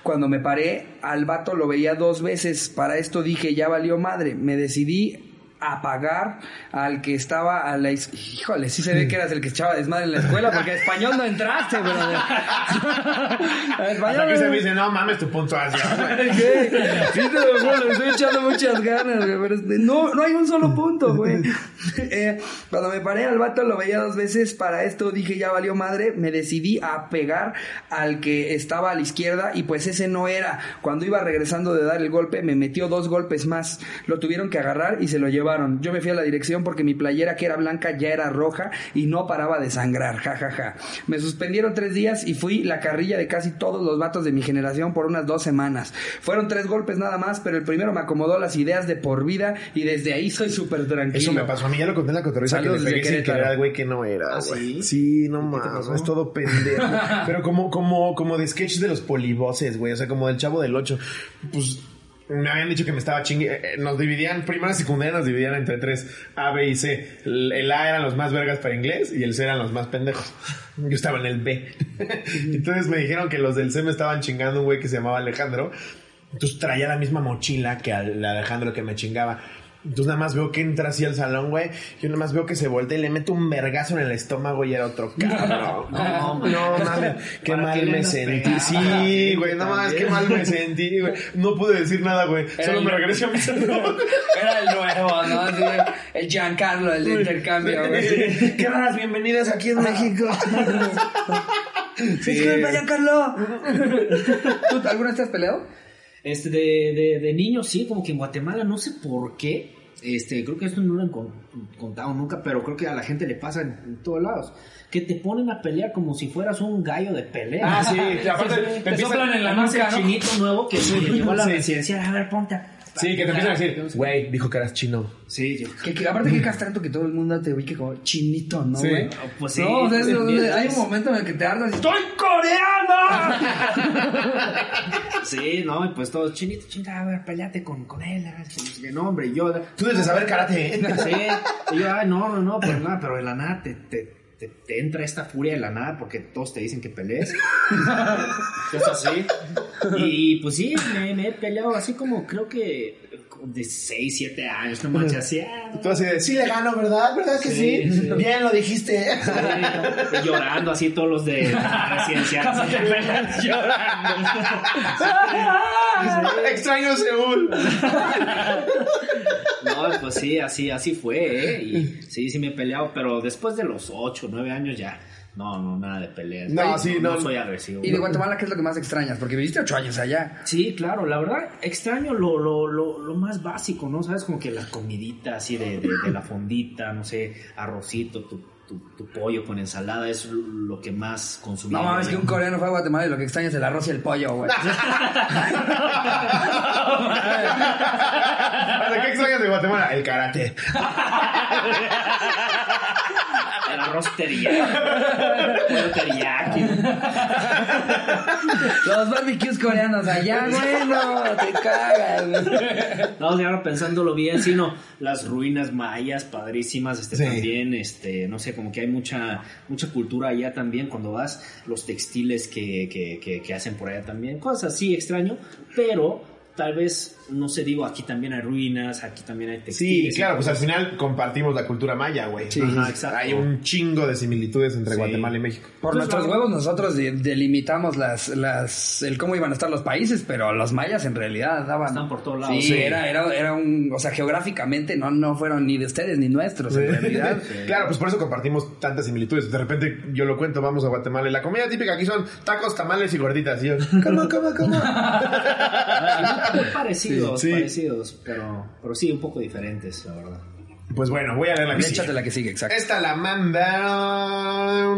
Cuando me paré, al vato lo veía dos veces. Para esto dije, ya valió madre. Me decidí a pagar al que estaba a la... Híjole, sí se ve que eras el que echaba desmadre en la escuela porque a español no entraste, brother. A español Hasta que se me dice, no mames tu puntuación, güey. Güey, Sí, te lo juro, le estoy echando muchas ganas, güey, pero no, no hay un solo punto, güey. Eh, cuando me paré al vato lo veía dos veces, para esto dije ya valió madre, me decidí a pegar al que estaba a la izquierda y pues ese no era. Cuando iba regresando de dar el golpe, me metió dos golpes más. Lo tuvieron que agarrar y se lo llevaron. Yo me fui a la dirección porque mi playera que era blanca ya era roja y no paraba de sangrar, jajaja. Me suspendieron tres días y fui la carrilla de casi todos los vatos de mi generación por unas dos semanas. Fueron tres golpes nada más, pero el primero me acomodó las ideas de por vida y desde ahí soy súper tranquilo. Eso me pasó a mí, ya lo conté en la cotorriza que le pegué sin querer al güey que no era, ¿Ah, sí? Sí, no ¿Qué te mames, pasó? es todo pendejo. Pero como, como, como de sketch de los poliboses, güey, o sea, como del chavo del 8. Pues me habían dicho que me estaba chingue. eh, eh, Nos dividían, primaria y secundaria nos dividían entre tres, A, B y C. El, A eran los más vergas para inglés y el C eran los más pendejos. Yo estaba en el B. Entonces me dijeron que los del C me estaban chingando un güey que se llamaba Alejandro. Entonces traía la misma mochila que al Alejandro que me chingaba. Entonces nada más veo que entra así al salón, güey. Yo nada más veo que se voltea y le mete un vergazo en el estómago y era otro cabrón. No, No, mames, qué ¿Para mal me sentí. Sí, güey, no también? mames, qué mal me sentí, güey. No pude decir nada, güey. Solo el- me regresé a mi salón. Era el nuevo, ¿no? El Giancarlo, el de intercambio, güey. Qué raras bienvenidas aquí en México. Disculpa, Giancarlo. ¿Tú alguna vez te has peleado? Este, de, de, de niño, sí, como que en Guatemala, no sé por qué. Este, creo que esto no lo han con- contado nunca, pero creo que a la gente le pasa en, en todos lados. Que te ponen a pelear como si fueras un gallo de pelea. Ah, sí, que aparte Sí, te te soplan en la el chinito nuevo que se llevó a la Sí. residencial. A ver, ponte. a- Sí, que te empiezan a decir, güey, dijo que eras chino. Sí, yo- Que, que aparte que castrante que todo el mundo te ubique como chinito, ¿no, Sí. güey? Pues sí. No, o sea, es- Bien, bien. hay un momento en el que te hartas y ¡Estoy coreano! Sí, no, y pues todos, chinito, chinito, a ver, peleate con, con él. a ver, que No, hombre, y yo. Tú debes de saber karate. ¿eh? Sí, y yo, ay, no, no, no, pues nada, pero de la nada te, te, te, te entra esta furia de la nada porque todos te dicen que pelees. Es así. Y pues sí, me, me he peleado así como creo que de 6, 7 años, no manches, así. ah, Tú así de, sí le gano, ¿verdad? ¿Verdad que sí? Sí, sí. Bien lo dijiste. y llorando así todos los de la residencial. así, Extraño Seúl. No, pues sí, así, así fue, ¿eh? Y sí, sí me he peleado, pero después de los 8, 9 años ya. No, no, nada de peleas. No, sí, no. No soy agresivo. Y de Guatemala, ¿qué es lo que más extrañas? Porque viviste ocho años allá. Sí, claro, la verdad extraño lo, lo, lo, lo más básico, ¿no? Sabes, como que la comidita así de, de, de la fondita, no sé, arrocito, tu tu, tu pollo con ensalada es lo que más consumía. No mames, que un coreano fue a Guatemala y lo que extraña es el arroz y el pollo, güey. ¿De qué extrañas de Guatemala? El karate. Arroz teriyaki. Los barbecues coreanos allá, bueno, te cagas, güey. No, y ahora pensándolo bien, sí, no, las ruinas mayas, padrísimas, este Sí. también, este, no sé, como que hay mucha, mucha cultura allá también cuando vas, los textiles que, que, que, que hacen por allá también, cosas así extraño, pero tal vez, no sé, digo, aquí también hay ruinas, aquí también hay Sí, textiles. y claro, pues al final compartimos la cultura maya, güey. Sí. Ajá, exacto. Hay un chingo de similitudes entre Sí. Guatemala y México. Por nuestros huevos nosotros de- delimitamos las, las, el cómo iban a estar los países, pero los mayas en realidad daban... Están por todos lados. Sí, Sí. Era, era, era un... O sea, geográficamente no, no fueron ni de ustedes ni nuestros, en realidad. Claro, pues por eso compartimos tantas similitudes. De repente yo lo cuento, vamos a Guatemala y la comida típica aquí son tacos, tamales y gorditas. Y yo, ¿cómo, cómo, cómo? Muy parecidos, Sí, parecidos, pero, pero sí, un poco diferentes, la verdad. Pues bueno, voy a leer la que sigue. Échate la que sigue, exacto. Esta la manda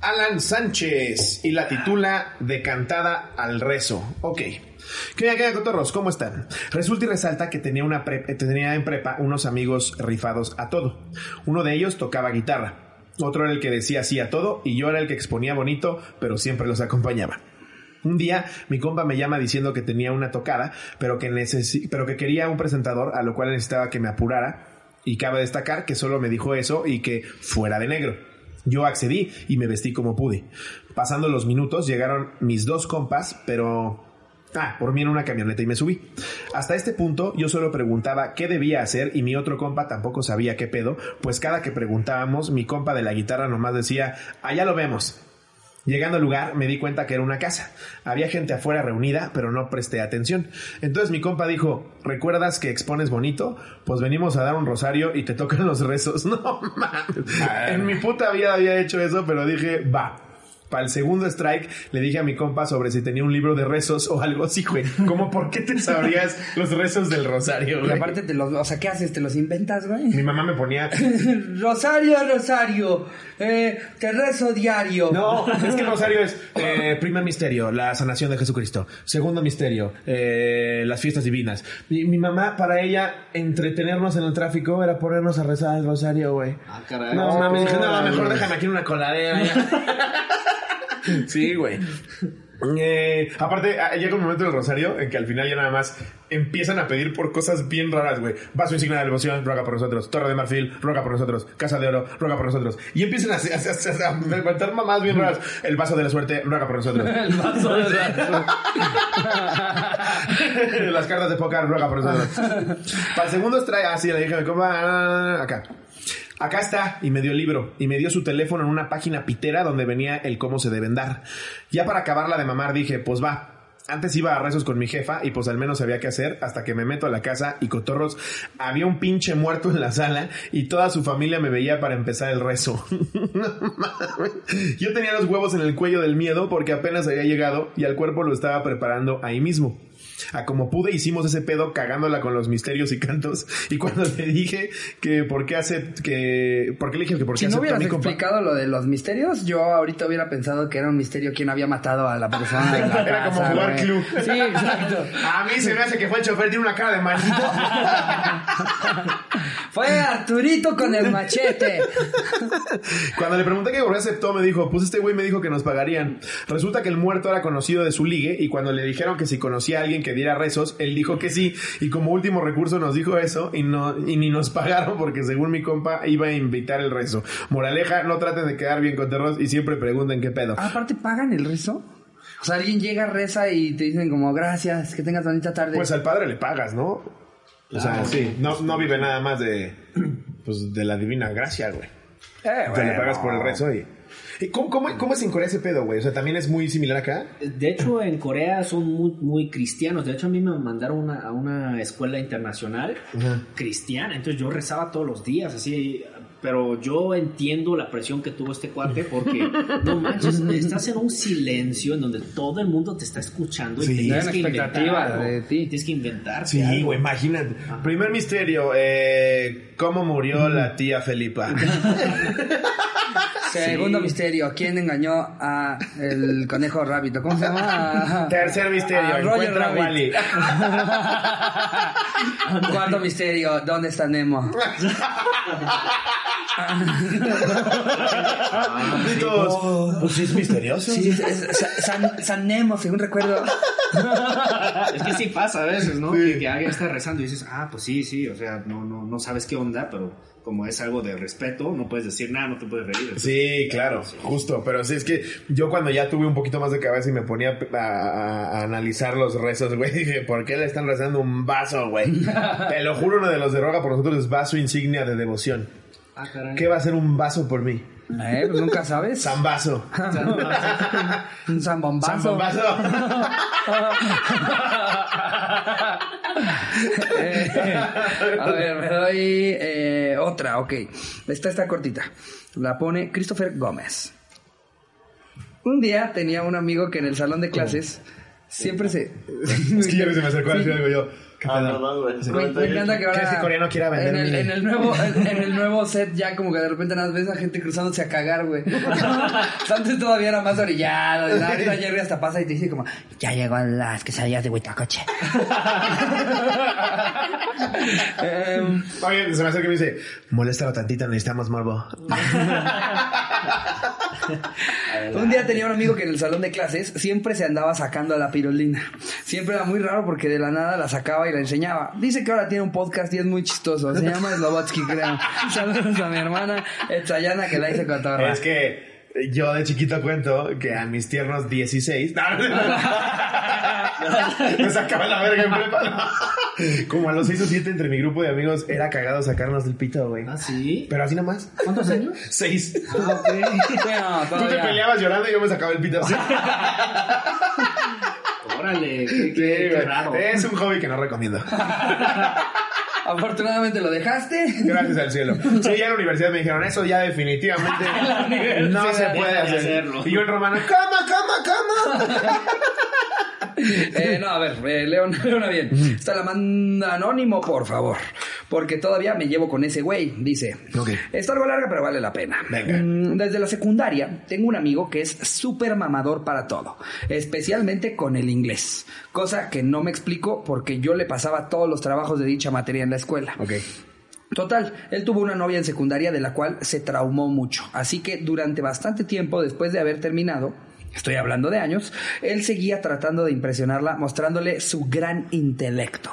Alan Sánchez y la titula De cantada al rezo. Ok. ¿Qué onda, qué onda, cotorros? ¿Cómo están? Resulta y resalta que tenía, una pre- eh, tenía en prepa unos amigos rifados a todo. Uno de ellos tocaba guitarra. Otro era el que decía sí a todo y yo era el que exponía bonito, pero siempre los acompañaba. Un día mi compa me llama diciendo que tenía una tocada, pero que, necesi- pero que quería un presentador, a lo cual necesitaba que me apurara. Y cabe destacar que solo me dijo eso y que fuera de negro. Yo accedí y me vestí como pude. Pasando los minutos llegaron mis dos compas, pero... Ah, por mí en una camioneta y me subí. Hasta este punto yo solo preguntaba qué debía hacer y mi otro compa tampoco sabía qué pedo, pues cada que preguntábamos mi compa de la guitarra nomás decía, allá lo vemos. Llegando al lugar me di cuenta que era una casa. Había gente afuera reunida, pero no presté atención. Entonces mi compa dijo, ¿recuerdas que expones bonito? Pues venimos a dar un rosario y te tocan los rezos. No mames. En mi puta vida había hecho eso, pero dije, va. Para el segundo strike le dije a mi compa sobre si tenía un libro de rezos o algo así, güey. Como, ¿por qué te sabrías los rezos del rosario, Y güey? aparte, te los, o sea, ¿qué haces? ¿Te los inventas, güey? Mi mamá me ponía... Rosario, Rosario, eh, te rezo diario. No, es que el rosario es eh, primer misterio, la sanación de Jesucristo. Segundo misterio, eh, las fiestas divinas. Mi, mi mamá, para ella, entretenernos en el tráfico era ponernos a rezar el rosario, güey. Ah, caray. No, mames, dije, no, Órale. mejor déjame aquí en una coladera. ya". sí, güey. Eh, aparte, ah, llega un momento del rosario en que al final ya nada más empiezan a pedir por cosas bien raras, güey. Vaso insignia de devoción, ruega por nosotros. Torre de marfil, ruega por nosotros. Casa de oro, ruega por nosotros. Y empiezan a, a, a, a- levantar mamás bien raras. El vaso de la suerte, ruega por nosotros. El vaso de la- Las cartas de póker, ruega por nosotros. Para el segundo trae, ah, sí, le dije. Ah, Acá. Acá está, y me dio el libro, y me dio su teléfono en una página pitera donde venía el cómo se deben dar. Ya para acabarla de mamar dije, pues va. Antes iba a rezos con mi jefa y pues al menos sabía qué hacer hasta que me meto a la casa y cotorros, había un pinche muerto en la sala y toda su familia me veía para empezar el rezo. Yo tenía los huevos en el cuello del miedo porque apenas había llegado y al cuerpo lo estaba preparando ahí mismo. A como pude hicimos ese pedo cagándola con los misterios y cantos. Y cuando le dije que por qué hace que por qué le dije que por qué Si no hubieras explicado lo de los misterios, yo ahorita hubiera pensado que era un misterio quién había matado a la persona. de la Era como jugar güey. club. Sí, exacto. A mí se me hace que fue el chofer, tiene una cara de maldito. Fue Arturito con el machete. Cuando le pregunté que por qué aceptó, me dijo, pues este güey me dijo que nos pagarían. Resulta que el muerto era conocido de su ligue y cuando le dijeron que si conocía a alguien que diera rezos, él dijo que sí y como último recurso nos dijo eso y no y ni nos pagaron porque según mi compa iba a invitar el rezo. Moraleja, no traten de quedar bien con terros y siempre pregunten qué pedo. Aparte, ¿pagan el rezo? O sea, alguien llega, reza y te dicen como, gracias, que tengas bonita tarde. Pues al padre le pagas, ¿no? O sea, sí, no, no vive nada más de, pues, de la divina gracia, güey. Eh, Te le bueno. pagas por el rezo y... ¿Y cómo, cómo, cómo es en Corea ese pedo, güey? O sea, ¿también es muy similar acá? De hecho, en Corea son muy, muy cristianos. De hecho, a mí me mandaron una- a una escuela internacional Ajá. cristiana. Entonces yo rezaba todos los días, así Pero yo entiendo la presión que tuvo este cuate porque, no manches, estás en un silencio en donde todo el mundo te está escuchando y Sí. te tienes que inventar algo. de ti. Tienes que inventarte Sí, güey, imagínate. Primer misterio, eh, ¿cómo murió la tía Felipa? Segundo misterio, ¿quién engañó a el conejo rápido? ¿Cómo se llama? A- Tercer misterio, a encuentra a. Wally. Cuarto misterio, ¿dónde está Nemo? Todos, pues sí es misterioso. Sí, es- es- San, San Nemo, según recuerdo. Es que sí pasa a veces, ¿no? Sí. Que, que alguien está rezando y dices, ah, pues sí, sí, o sea, no, no, no sabes qué onda, pero como es algo de respeto, no puedes decir nada, no te puedes reír. Sí, claro, justo. Pero sí, es que yo cuando ya tuve un poquito más de cabeza y me ponía a, a- a analizar los rezos, güey, dije, ¿por qué le están rezando un vaso, güey? Te lo juro, uno de los de roga por nosotros es vaso insignia de devoción. Ah, caray. ¿Qué va a ser un vaso por mí? Eh, pues nunca sabes. Vaso. Un zambombazo. Vaso. Eh, a ver, me doy eh, otra, ok. Esta está cortita. La pone Christopher Gómez. Un día tenía un amigo que en el salón de clases siempre se... Es que ya se me acercó al final, digo yo. ¿Qué Ah, perdón, güey. Me, me encanta que ahora... Que ese coreano quiera vender en el, mi- en el nuevo en, en el nuevo set ya como que de repente nada más ves a gente cruzándose a cagar, güey. Antes todavía era más orillado. y nada, ahorita Jerry hasta pasa y te dice como... Ya llegó las quesadillas de Huitacoche. Em, Oye, se me acerca y me dice, moléstalo tantito, necesitamos morbo. Un día tenía un amigo que en el salón de clases siempre se andaba sacando a la pirulina. Siempre era muy raro porque de la nada la sacaba y la enseñaba. Dice que ahora tiene un podcast y es muy chistoso. Se llama Slobotsky, creo. Saludos a mi hermana Etzayana que la hice cotorra. Es que yo de chiquito cuento que a mis tiernos 16 me sacaba la verga en prepa. Como a los 6 o 7 entre mi grupo de amigos era cagado sacarnos del pito, güey. Ah, sí. Pero así nomás. ¿Cuántos años? 6. Ah, ok. Bueno, Tú te peleabas llorando y yo me sacaba el pito así. Órale, qué, qué- raro. Es un hobby que no recomiendo. Afortunadamente lo dejaste. Gracias al cielo. Sí, ya en la universidad me dijeron, eso ya definitivamente no se puede hacer. hacerlo. Y yo en romano, cama, cama, cama. Eh, no, a ver, eh, leo, leo una bien. Esta la manda anónimo, por favor. Porque todavía me llevo con ese güey, dice. Ok. Está algo larga, pero vale la pena. Venga. Mm, Desde la secundaria tengo un amigo que es súper mamador para todo, especialmente con el inglés. Cosa que no me explico porque yo le pasaba todos los trabajos de dicha materia en la escuela. Ok. Total, él tuvo una novia en secundaria de la cual se traumó mucho. Así que durante bastante tiempo después de haber terminado, estoy hablando de años, él seguía tratando de impresionarla mostrándole su gran intelecto.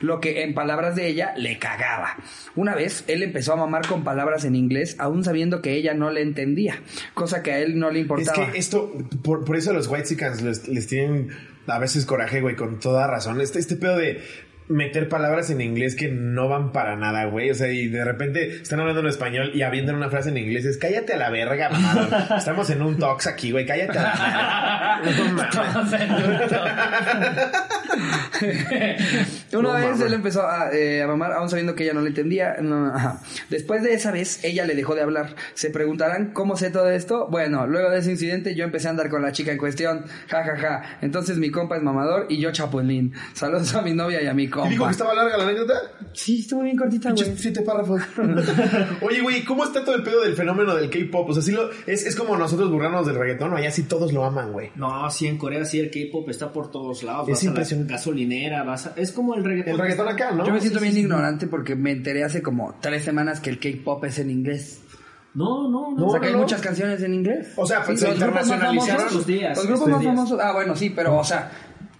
Lo que en palabras de ella le cagaba. Una vez él empezó a mamar con palabras en inglés aún sabiendo que ella no le entendía, cosa que a él no le Es importaba. que esto, por, por eso los White les, les tienen a veces coraje, güey, con toda razón. Este, este pedo de meter palabras en inglés que no van para nada, güey. O sea, y de repente están hablando en español y avientan una frase en inglés. Es cállate a la verga, mamado. Estamos en un talks aquí, güey. Cállate a la verga. No mames. Una No vez él empezó a, eh, a mamar, aún sabiendo que ella no le entendía. no, ajá. Después de esa vez, ella le dejó de hablar. Se preguntarán cómo sé todo esto. Bueno, luego de ese incidente, yo empecé a andar con la chica en cuestión. Ja, ja, ja. Entonces mi compa es mamador y yo chapulín. Saludos a mi novia y a mi ¿Y dijo compa. que estaba larga la anécdota? Sí, estuvo bien cortita, güey. Siete párrafos. Oye, güey, ¿cómo está todo el pedo del fenómeno del K-pop? O sea, sí lo, es, es como nosotros burlarnos del reggaetón, o allá sí todos lo aman, güey. No, sí, en Corea sí el K-pop está por todos lados. Es vas a la impresionante. gasolinera, vas a... Es como el reggaetón. El reggaetón acá, ¿no? Yo me siento bien ignorante porque me enteré hace como tres semanas que el K-pop es en inglés. No, no, no. o sea, que hay muchas canciones en inglés. O sea, pues, se los grupos más internacionalizaron famosos- estos días, Los grupos más días. famosos. Ah, bueno, sí, pero, o sea,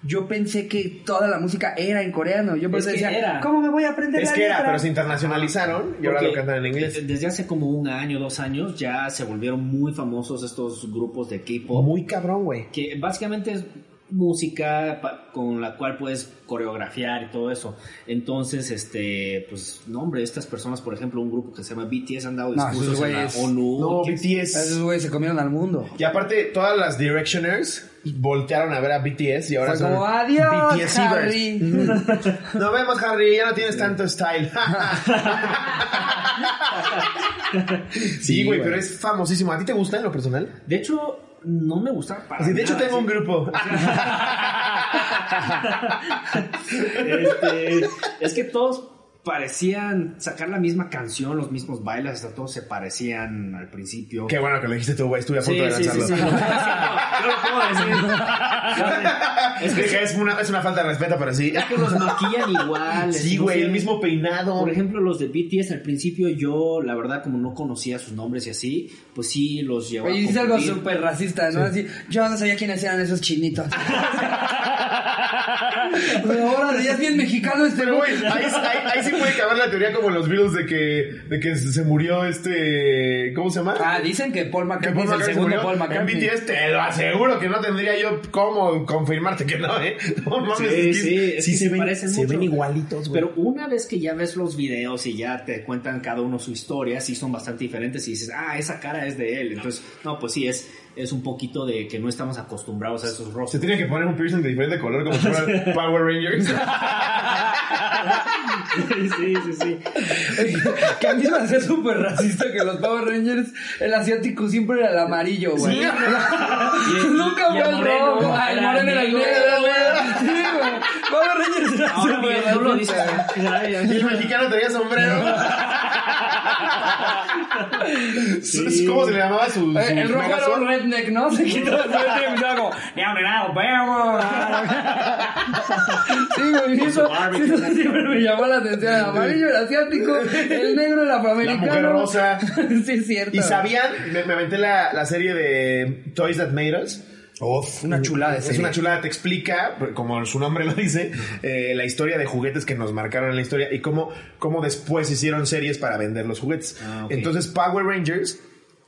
yo pensé que toda la música era en coreano. Yo pensé, que decía, era. ¿cómo me voy a aprender Es la que era, pero se internacionalizaron y ahora lo cantan en inglés. Desde hace como un año, dos años, ya se volvieron muy famosos estos grupos de K-pop. Muy cabrón, güey. que básicamente es música con la cual puedes coreografiar y todo eso. Entonces, este, pues, no, hombre, estas personas, por ejemplo, un grupo que se llama BTS han dado No, discursos esos en la ONU. No, que- Esos BTS. güeyes se comieron al mundo. Y aparte, todas las Directioners voltearon a ver a BTS y ahora son adiós. Harry. Nos vemos, Harry. Ya no tienes tanto style. Sí, güey, pero es famosísimo. ¿A ti te gusta en lo personal? De hecho, no me gusta para Así, de hecho, nada, tengo sí. un grupo. Este, es que todos parecían sacar la misma canción, los mismos bailes, hasta todos se parecían al principio. Qué bueno que lo dijiste tú, güey. Estuve a punto de sí, lanzarlo. sí. No lo puedo decir. Es que es una, es una falta de respeto, pero sí. Es que los maquillan igual. Sí, güey, el mismo peinado. Por ejemplo, los de BTS al principio yo, la verdad, como no conocía sus nombres y así, pues sí los llevaba Oye, a es algo súper racista, ¿no? Así, yo no sabía quiénes eran esos chinitos. Pero ahora ya es bien mexicano este güey, ahí, ahí, ahí sí puede caber la teoría como los Beatles de que, de que se murió este... ¿Cómo se llama? Ah, dicen que Paul que McCartney Paul es el McCartney se segundo murió. Paul McCartney. En BTS te lo aseguro que no tendría yo cómo confirmarte que no, ¿eh? No mames, Sí, es que sí, es que se, se ven, parecen se mucho. ven igualitos, güey. Pero una vez que ya ves los videos y ya te cuentan cada uno su historia, sí son bastante diferentes y dices, ah, esa cara es de él. Entonces, no, pues sí, es, es un poquito de que no estamos acostumbrados a esos Se rostros. tiene que poner un piercing de diferente color como si fueran Power Rangers. sí, sí, sí. que a mí me hacía súper racista que los Power Rangers, el asiático siempre era el amarillo, güey. Sí. Nunca fue el rojo. El moreno era el negro, güey. Sí, güey. Power Rangers era Ahora tú lo dices, y el mexicano tenía sombrero. Sí. ¿Cómo se le llamaba su, su Eh, El rojo era un redneck, ¿no? Se quitó el redneck y empezaba como, "Down and out, bam". Sí, güey, eso, eso siempre me llamó la atención. El amarillo era asiático, el negro era La afroamericano. mujer rosa. Sí, es cierto. ¿Y sabían? Me, me aventé la, la serie de Toys That Made Us. Uf, una chulada Es una chulada, te explica, como su nombre lo dice, eh, la historia de juguetes que nos marcaron en la historia y cómo, cómo después hicieron series para vender los juguetes. Ah. Entonces, Power Rangers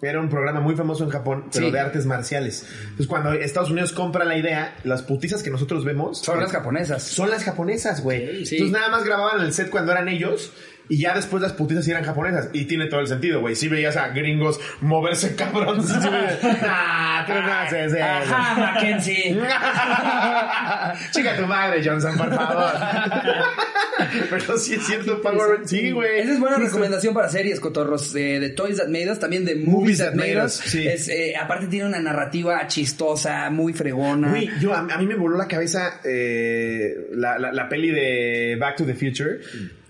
era un programa muy famoso en Japón, pero Sí. de artes marciales. Entonces, cuando Estados Unidos compra la idea, las putizas que nosotros vemos Son las japonesas. son las japonesas, güey. Sí. Entonces, nada más grababan el set cuando eran ellos. Y ya después las putizas eran japonesas. Y tiene todo el sentido, güey. Si veías a gringos moverse cabrón. Veías, ah, tú no haces eso. Ajá, Mackenzie. Chica tu madre, Johnson, por favor. Pero sí es cierto, Power Rangers. Sí, güey. Esa es buena recomendación para series, cotorros. eh, de Toys That Made Us, también de Movies, That Made Us. sí. Es, eh, aparte tiene una narrativa chistosa, muy fregona. Güey, yo, a, a mí me voló la cabeza eh, la, la- la peli de Back to the Future.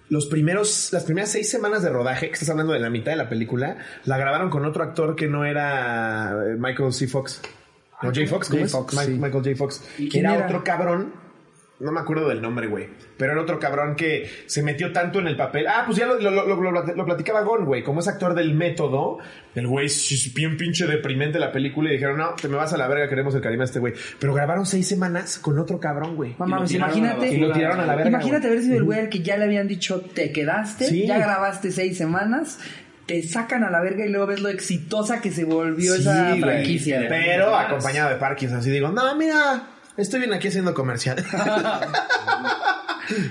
Los primeros, las primeras seis semanas de rodaje, que estás hablando de la mitad de la película, la grabaron con otro actor que no era eh, Michael C. Fox. ¿No, J. Fox? ¿Cómo J. es? Fox, sí. Michael J. Fox. ¿Y Que quién era, era? otro cabrón. No me acuerdo del nombre, güey. Pero era otro cabrón que se metió tanto en el papel. Ah, pues ya lo, lo, lo- lo- lo platicaba Gon, güey. Como es actor del método, el güey es bien pinche deprimente la película y dijeron, no, te me vas a la verga, queremos el carisma de este güey. Pero grabaron seis semanas con otro cabrón, güey. A la imagínate. Y lo tiraron a la verga. Imagínate haber sido el güey al que ya le habían dicho te quedaste, Sí. ya grabaste seis semanas, te sacan a la verga y luego ves lo exitosa que se volvió Sí, esa franquicia. Pero acompañado de Parkinson, así digo, no, mira, estoy bien aquí haciendo comercial.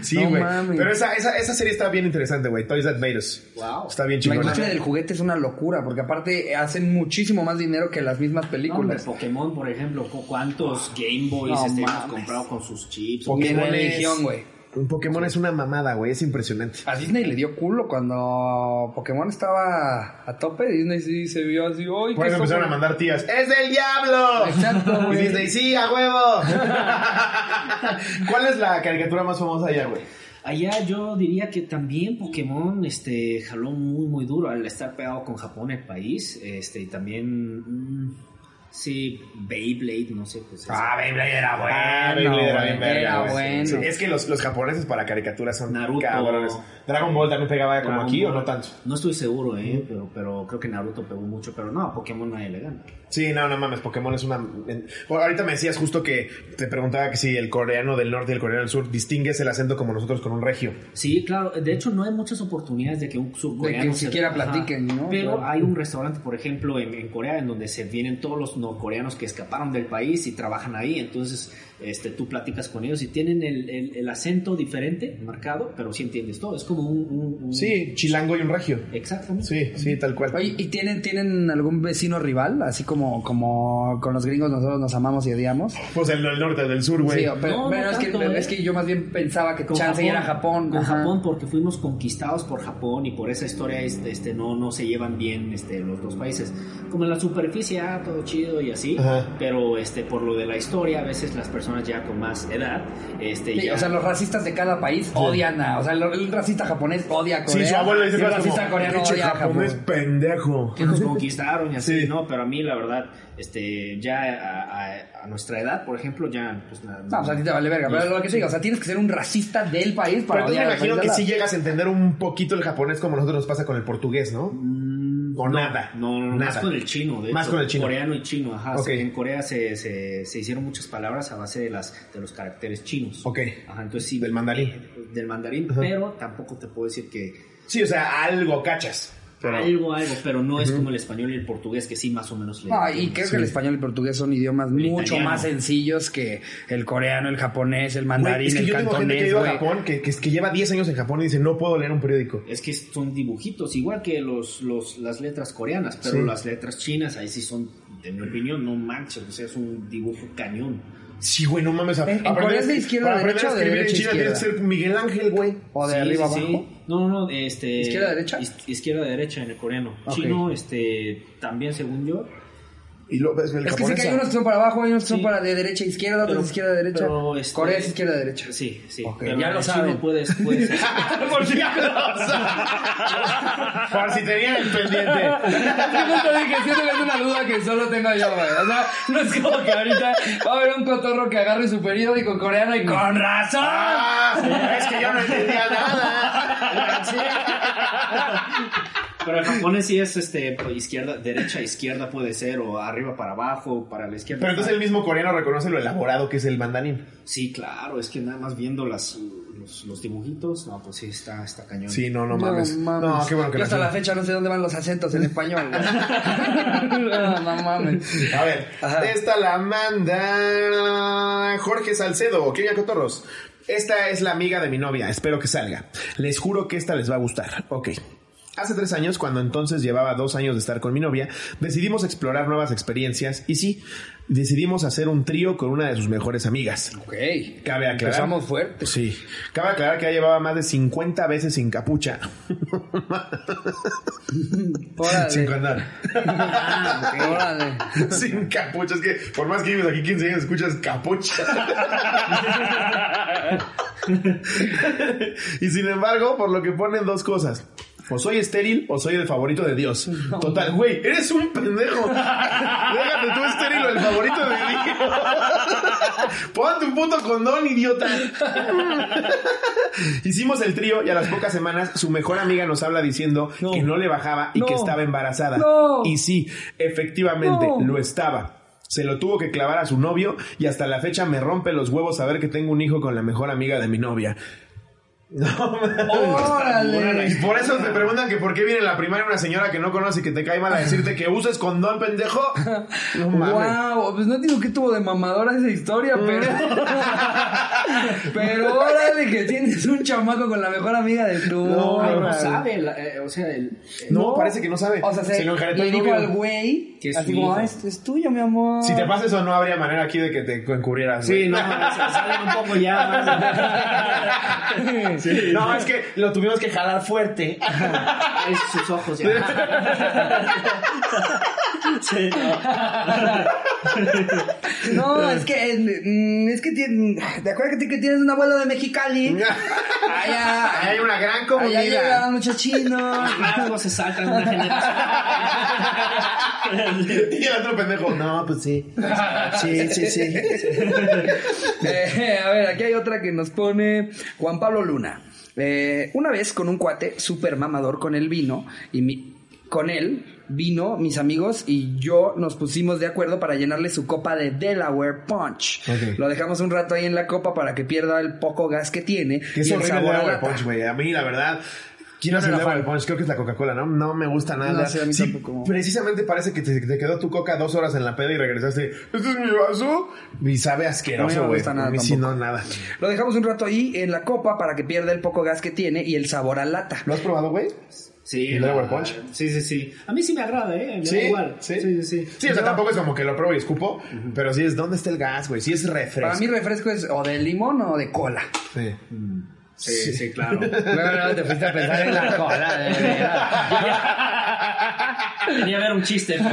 sí, No güey. mames. Pero esa, esa, esa serie está bien interesante, güey. Toys That Made Us. Wow. Está bien La chingona. industria del juguete es una locura, porque aparte hacen muchísimo más dinero que las mismas películas. Pokémon, por ejemplo, ¿cu- ¿cuántos Game Boys No este, hemos comprado con sus chips? Pokémon religión, güey. Un Pokémon es una mamada, güey. Es impresionante. A Disney le dio culo cuando Pokémon estaba a tope. Disney sí se vio así. ¡Ay, Por qué eso empezaron a sopo-". mandar tías. ¡Es del diablo! Exacto, güey. Disney, sí, a huevo. ¿Cuál es la caricatura más famosa allá, güey? Allá yo diría que también Pokémon este, jaló muy muy duro al estar pegado con Japón el país. Este, y también mm, sí, Beyblade, no sé, pues eso. Beyblade era bueno, Beyblade era bien verga, era bueno. Sí, es que los, los japoneses para caricaturas son Naruto. cabrones. Dragon Ball también pegaba como Dragon aquí o no tanto. No estoy seguro, eh, pero, pero creo que Naruto pegó mucho, pero no, Pokémon nadie le gana. Sí, no, no mames, Pokémon es una... en- Bueno, ahorita me decías justo que te preguntaba que si el coreano del norte y el coreano del sur distingues el acento como nosotros con un regio. Sí, claro. De hecho, no hay muchas oportunidades de que un surcoreano... De que se- siquiera platiquen, ¿no? Pero Claro. hay un restaurante, por ejemplo, en, en Corea, en donde se vienen todos los norcoreanos que escaparon del país y trabajan ahí, entonces este, tú platicas con ellos y tienen el, el- el acento diferente, marcado, pero sí entiendes todo. Es como un... un- un- Sí, chilango y un regio. Exactamente. Sí, sí, tal cual. Oye, ¿y tienen, tienen algún vecino rival? Así como, como con los gringos nosotros nos amamos y odiamos. Pues el del norte, el del sur, güey. Sí, pero, No, pero no es, que, tanto, ¿eh? es que yo más bien pensaba que Con chance era Japón. Con ajá. Japón porque fuimos conquistados por Japón y por esa historia este, este, no, no se llevan bien este, los dos países. Como en la superficie, ah, todo chido y así, Ajá. pero este, por lo de la historia, a veces las personas ya con más edad, este, Sí, ya- o sea, los racistas de cada país odian a. O sea, el, el racista japonés odia a Corea. Sí, su abuelo dice el cosas como, racista coreano "Pinche odia a Japón. japonés pendejo. que nos conquistaron y así, Sí. ¿no? Pero a mí, la verdad, este, ya a, a- a nuestra edad, por ejemplo, ya, pues nada. No, o sea, a ti te vale verga. Pero lo que te digo, o sea, tienes que ser un racista del país Pero para entonces odiar me imagino que sí lado. llegas a entender un poquito el japonés como a nosotros nos pasa con el portugués, ¿no? O nada. No, no, no, más Nada. con el chino. De Más hecho, con el chino. Coreano y chino, ajá. Ok. Se- En Corea se, se, se hicieron muchas palabras a base de, las, de los caracteres chinos. Ok. Ajá, entonces sí. Del mandarín. eh, Del mandarín, Ajá. pero tampoco te puedo decir que Sí, o sea, algo cachas. Pero- algo, algo, pero no es como el español y el portugués que sí más o menos le... No, y creo que el español y el portugués son idiomas El mucho italiano. más sencillos que el coreano, el japonés, el mandarín, es que el yo tengo gente que ha cantonés, ido a. Japón que, que, que lleva 10 años en Japón y dice, no puedo leer un periódico. Es que son dibujitos, igual que los, los, las letras coreanas, pero Sí. las letras chinas ahí sí son, en mi opinión, no manches, o sea, es un dibujo cañón. Sí, güey, no mames. ¿En- en aprender Corea a- es de izquierda para a derecha aprender a o de escribir en derecha a China tienes que izquierda? ser Miguel Ángel, güey. O de Sí, arriba sí, abajo. No, no, no, este... ¿Izquierda, derecha? iz- Izquierda, derecha en el coreano. Chino, este, también según yo. Y lo, es, el Es que sé que hay unos que son para abajo, hay unos que son Sí. para de derecha a izquierda, otros de izquierda a derecha. este- Corea es izquierda a derecha. Sí, sí. Ya lo chino saben. puedes, puedes Por si Por si tenían el pendiente. Justo dije, siento que es una duda que solo tengo yo, güey. O sea, no es como que ahorita va a haber un cotorro que agarre su periódico coreano y con razón. Ah, es que yo no entendía nada. Pero el japonés sí es este izquierda, derecha, izquierda puede ser, o arriba para abajo, para la izquierda. Pero entonces el mismo coreano reconoce lo elaborado que es el mandarín. Sí, claro, es que nada más viendo las, los, los dibujitos, no, pues sí, está, está cañón. Sí, no, no mames. No, qué bueno que Yo hasta la fecha no sé dónde van los acentos en español. no, no mames. A ver, Ajá. esta la manda Jorge Salcedo. ¿Qué oye, cotorros? Esta es la amiga de mi novia. Espero que salga. Les juro que esta les va a gustar. Ok. Hace tres años, cuando entonces llevaba dos años de estar con mi novia, decidimos explorar nuevas experiencias y sí, decidimos hacer un trío con una de sus mejores amigas. Ok. Cabe aclarar. Empezamos fuerte. Sí. Cabe aclarar que ya llevaba más de 50 veces sin capucha. Órale. sin. Ah. Órale. sin capucha. Es que por más que vives aquí 15 años, escuchas capucha. y sin embargo, por lo que ponen dos cosas. O soy estéril o soy el favorito de Dios. Total, güey, eres un pendejo. Déjate tú estéril o el favorito de Dios. Ponte un puto condón, idiota. Hicimos el trío y a las pocas semanas su mejor amiga nos habla diciendo que no le bajaba y No. que estaba embarazada. Y sí, efectivamente, lo estaba. Se lo tuvo que clavar a su novio y hasta la fecha me rompe los huevos saber que tengo un hijo con la mejor amiga de mi novia. No, Órale. y por eso te preguntan que por qué viene en la primaria una señora que no conoce y que te cae mal a decirte que uses condón, pendejo. No mames. Wow, pues no digo que tuvo de mamadora esa historia, pero. pero órale que tienes un chamaco con la mejor amiga de tu. No, Ay, no sabe, la- eh, o sea, el, No, parece que no sabe. O sea, se, lo enjaretó le el dijo al güey, Que es así como, ah, esto es tuyo, mi amor. Si te pasa eso, no habría manera aquí de que te encubrieras. Sí, güey. no, se sale un poco ya más. Sí, No, es que lo tuvimos que jalar fuerte. Es sus ojos ya. Sí, no. No, es que, mm, es que tienes, ¿te acuerdas que, tienes un abuelo de Mexicali? Allá, Hay una gran allá comunidad. llegaban muchos chinos. Algo se saltan una generación. Y el otro pendejo, no, pues sí. Sí, sí, sí. Eh, a ver, aquí hay otra que nos pone Juan Pablo Luna. Eh, una vez con un cuate súper mamador con el vino y mi- con él vino mis amigos y yo nos pusimos de acuerdo para llenarle su copa de Delaware Punch. Lo dejamos un rato ahí en la copa para que pierda el poco gas que tiene es y el sabor Delaware. Punch, güey. A mí, la verdad, ¿Quién hace No el fan. Punch? Creo que es la Coca-Cola, ¿no? No me gusta nada. No, sí, a mí tampoco. precisamente parece que te, te quedó tu coca dos horas en la peda y regresaste. ¿Este es mi vaso? Y sabe no asqueroso, me güey. gusta nada A mí sí, no, nada. Lo dejamos un rato ahí en la copa para que pierda el poco gas que tiene y el sabor a lata. ¿Lo has probado, güey? Sí, ¿El la- Delaware Punch? Sí, sí, sí. A mí sí me agrada, ¿eh? Me Sí, da igual. sí. Sí, sí, sí. Sí, o sea, tampoco es como que lo pruebo y escupo, pero sí es ¿dónde está el gas, güey? Sí es refresco. Para mí refresco es o de limón o de cola. Sí. Sí, sí, claro. Bueno, te fuiste a pensar en la cola, de Quería ver un chiste.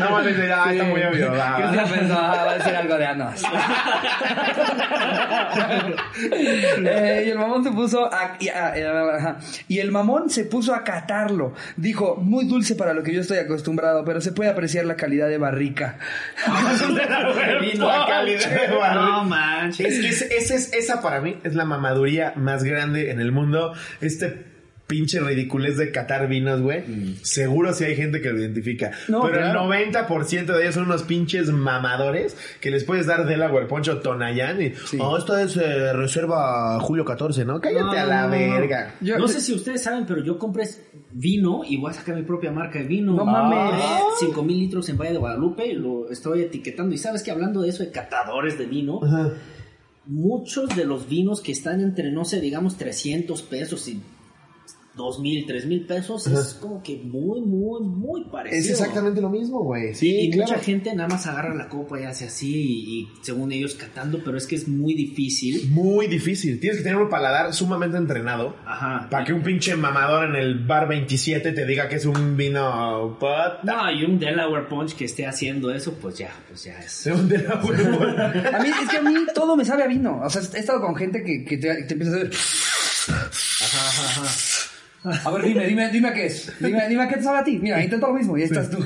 No mames, ya, está muy obvio. pensó, ah, va a decir algo de anos. Eh, y el mamón se puso a, y, a- eh. Y el mamón se puso a catarlo. Dijo, muy dulce para lo que yo estoy acostumbrado, pero se puede apreciar la calidad de barrica. La calidad de barril. No manches. Es que ese- ese es- esa para mí es la mamaduría más grande en el mundo. Este pinche ridiculez de catar vinos, güey. Seguro sí hay gente que lo identifica. No, pero claro. el 90% de ellos son unos pinches mamadores que les puedes dar Delaware Poncho Tonayán y, Sí. oh, esto es eh, reserva julio 14, ¿no? Cállate No, a la no, no, no. verga. Yo- no sé si ustedes saben, pero yo compré vino y voy a sacar mi propia marca de vino. No mames. 5 mil litros en Valle de Guadalupe y lo estoy etiquetando. Y sabes que hablando de eso de catadores de vino, Ajá. Muchos de los vinos que están entre, no sé, digamos 300 pesos y 2 mil, 3 mil pesos, es como que muy, muy, muy parecido. Es exactamente lo mismo, güey. Sí, y claro. mucha gente nada más agarra la copa y hace así y, y según ellos catando, pero es que es muy difícil. Muy difícil. Tienes que tener un paladar sumamente entrenado. Ajá. Para que un pinche mamador en el bar 27 te diga que es un vino puta. No, y un Delaware Punch que esté haciendo eso, pues ya, pues ya es. Un Delaware. A mí, es que a mí todo me sabe a vino. O sea, he estado con gente que, que te, te empieza a hacer. A ver, dime, dime, dime qué es. Dime, dime qué te sabe a ti. Mira, intento lo mismo y ahí estás tú.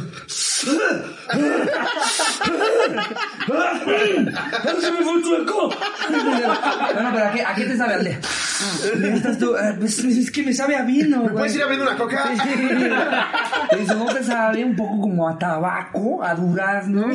¡Se me fue el chueco! Bueno, pero ¿a qué, ¿a qué te sabe, Alde? Y ahí estás tú. "Ah, Pues es que me sabe a vino, güey. puedes ir abriendo una coca? Y supongo que sabe un poco como a tabaco, a durazno.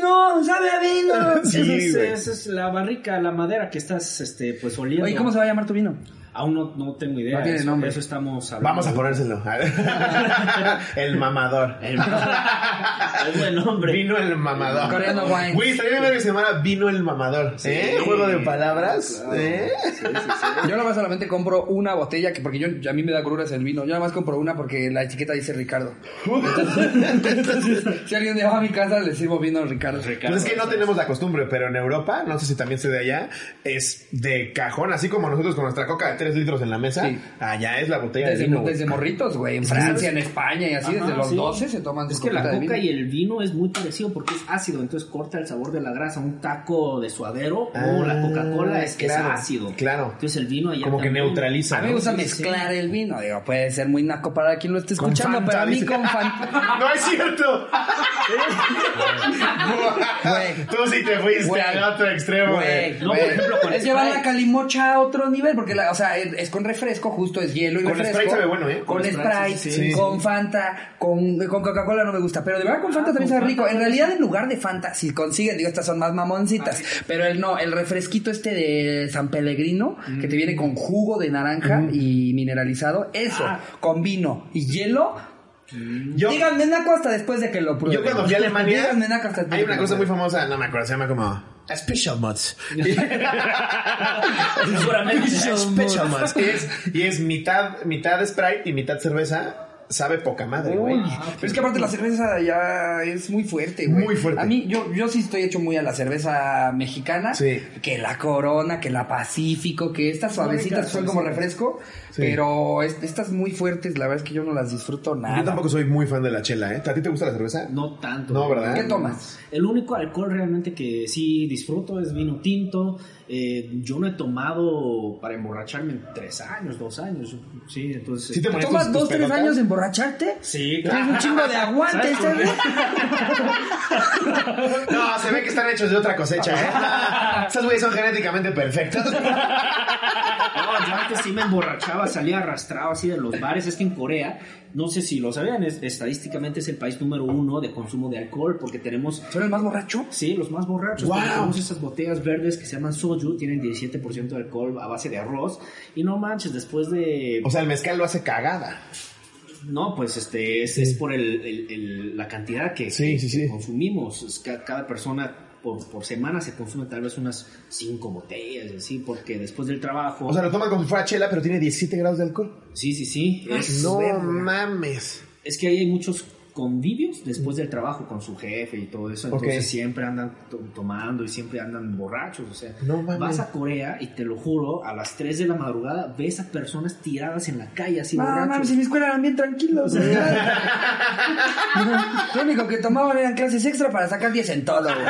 No, sabe a vino. Sí, esa, es, güey. esa es la barrica, la madera que estás este, pues oliendo. Oye, ¿cómo se va a llamar tu vino? Aún no, no tengo idea. No tiene eso, nombre. eso estamos hablando. Vamos a ponérselo. el mamador. El, el buen nombre. Vino el mamador. Coreano wine. Güey, bien que se llamara Vino el mamador. ¿Eh? Juego de palabras. Claro. ¿Eh? Sí, sí, sí. Yo nada más solamente compro una botella, que porque yo, a mí me da gruras el vino. Yo nada más compro una porque la etiqueta dice Ricardo. Entonces, si alguien llega a mi casa, le sirvo vino a Ricardo. Pues es que no tenemos la costumbre, pero en Europa, no sé si también se de allá, es de cajón, así como nosotros con nuestra coca de 3 litros en la mesa, Sí. allá es la botella Desde, de vino. güey. desde morritos, güey. En Francia, en España y así, Ajá, desde los sí. 12 se toman Es que la coca y el vino es muy parecido porque es ácido, entonces corta el sabor de la grasa. Un taco de suadero Ah, o la Coca-Cola es que claro, es ácido. claro. Entonces el vino allá Como que neutraliza. A mí me gusta mezclar el vino. Digo, puede ser muy naco para quien lo esté escuchando, Fanta, pero a mí dice. con Fanta. ¡No es cierto! Tú sí te fuiste al otro extremo, Güey. No, por ejemplo, con es llevar la calimocha a otro nivel, porque, la, o sea, es, es con refresco, justo es hielo y Con refresco. Sprite sabe bueno, ¿eh? Con, Con Sprite, Sprite, sí, sí. con Fanta, con, con Coca-Cola no me gusta, pero de verdad con Fanta Ah, también con sabe rico. Fanta En realidad, en lugar de Fanta, si consiguen, digo, estas son más mamoncitas, pero el no, el refresquito este de San Pellegrino, que te viene con jugo de naranja y mineralizado, eso, Ah. con vino y hielo. Yo, Díganme naco hasta después de que lo prueben. yo cuando fui a Alemania, Díganme naco hasta después hay una cosa muy famosa, no me acuerdo, se llama como Special Mods. Seguramente. Special Mods. Es, y es mitad, mitad Sprite y mitad cerveza. Sabe poca madre, güey. Uy, pero es que aparte la cerveza ya es muy fuerte, güey. Muy fuerte. A mí, yo, yo sí estoy hecho muy a la cerveza mexicana. Sí. Que la Corona, que la Pacífico, que estas suavecitas son como refresco. Sí. Pero es- estas muy fuertes, la verdad es que yo no las disfruto nada. Yo tampoco soy muy fan de la chela, ¿eh? ¿A ti te gusta la cerveza? No tanto. No, ¿verdad? ¿Qué tomas? El único alcohol realmente que sí disfruto es vino tinto. Eh, yo no he tomado para emborracharme en tres años, dos años. Sí, entonces. Sí te ¿Tomas tus- dos, tus tres pelotas? años emborracharte? Sí, Tienes un chingo de aguante. ¿sabes? No, se ve que están hechos de otra cosecha, ¿eh? Estos güeyes son genéticamente perfectos. No, yo antes sí me emborrachaba, salía arrastrado así de los bares. Es que en Corea, no sé si lo sabían, es- estadísticamente es el país número uno de consumo de alcohol porque tenemos ¿Son el más borracho? Sí, los más borrachos. Wow. Tenemos esas botellas verdes que se llaman soju, tienen 17% de alcohol a base de arroz. Y no manches, después de... O sea, el mezcal lo hace cagada. No, pues este es, es por el, el- el- la cantidad que, Sí, que- sí, que sí. consumimos. Es que cada persona por, por semana se consume tal vez unas 5 botellas, y así, porque después del trabajo... O sea, lo toman como si fuera chela, pero tiene 17 grados de alcohol. sí, sí, sí. Es, No verga. mames. es que ahí hay muchos convivios después del trabajo con su jefe y todo eso. Entonces siempre andan to- tomando y siempre andan borrachos. O sea, No vas a Corea y te lo juro, a las 3 de la madrugada ves a personas tiradas en la calle así No, borrachos. mames, en mi escuela eran bien tranquilos. Lo único que tomaban eran clases extra para sacar 10 en todo, güey.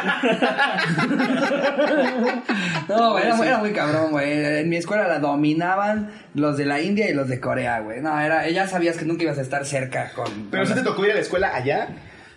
No, güey, era, era muy cabrón, güey. En mi escuela la dominaban los de la India y los de Corea, güey. No, era, ya sabías que nunca ibas a estar cerca con... Pero si te tocó ir a la escuela allá.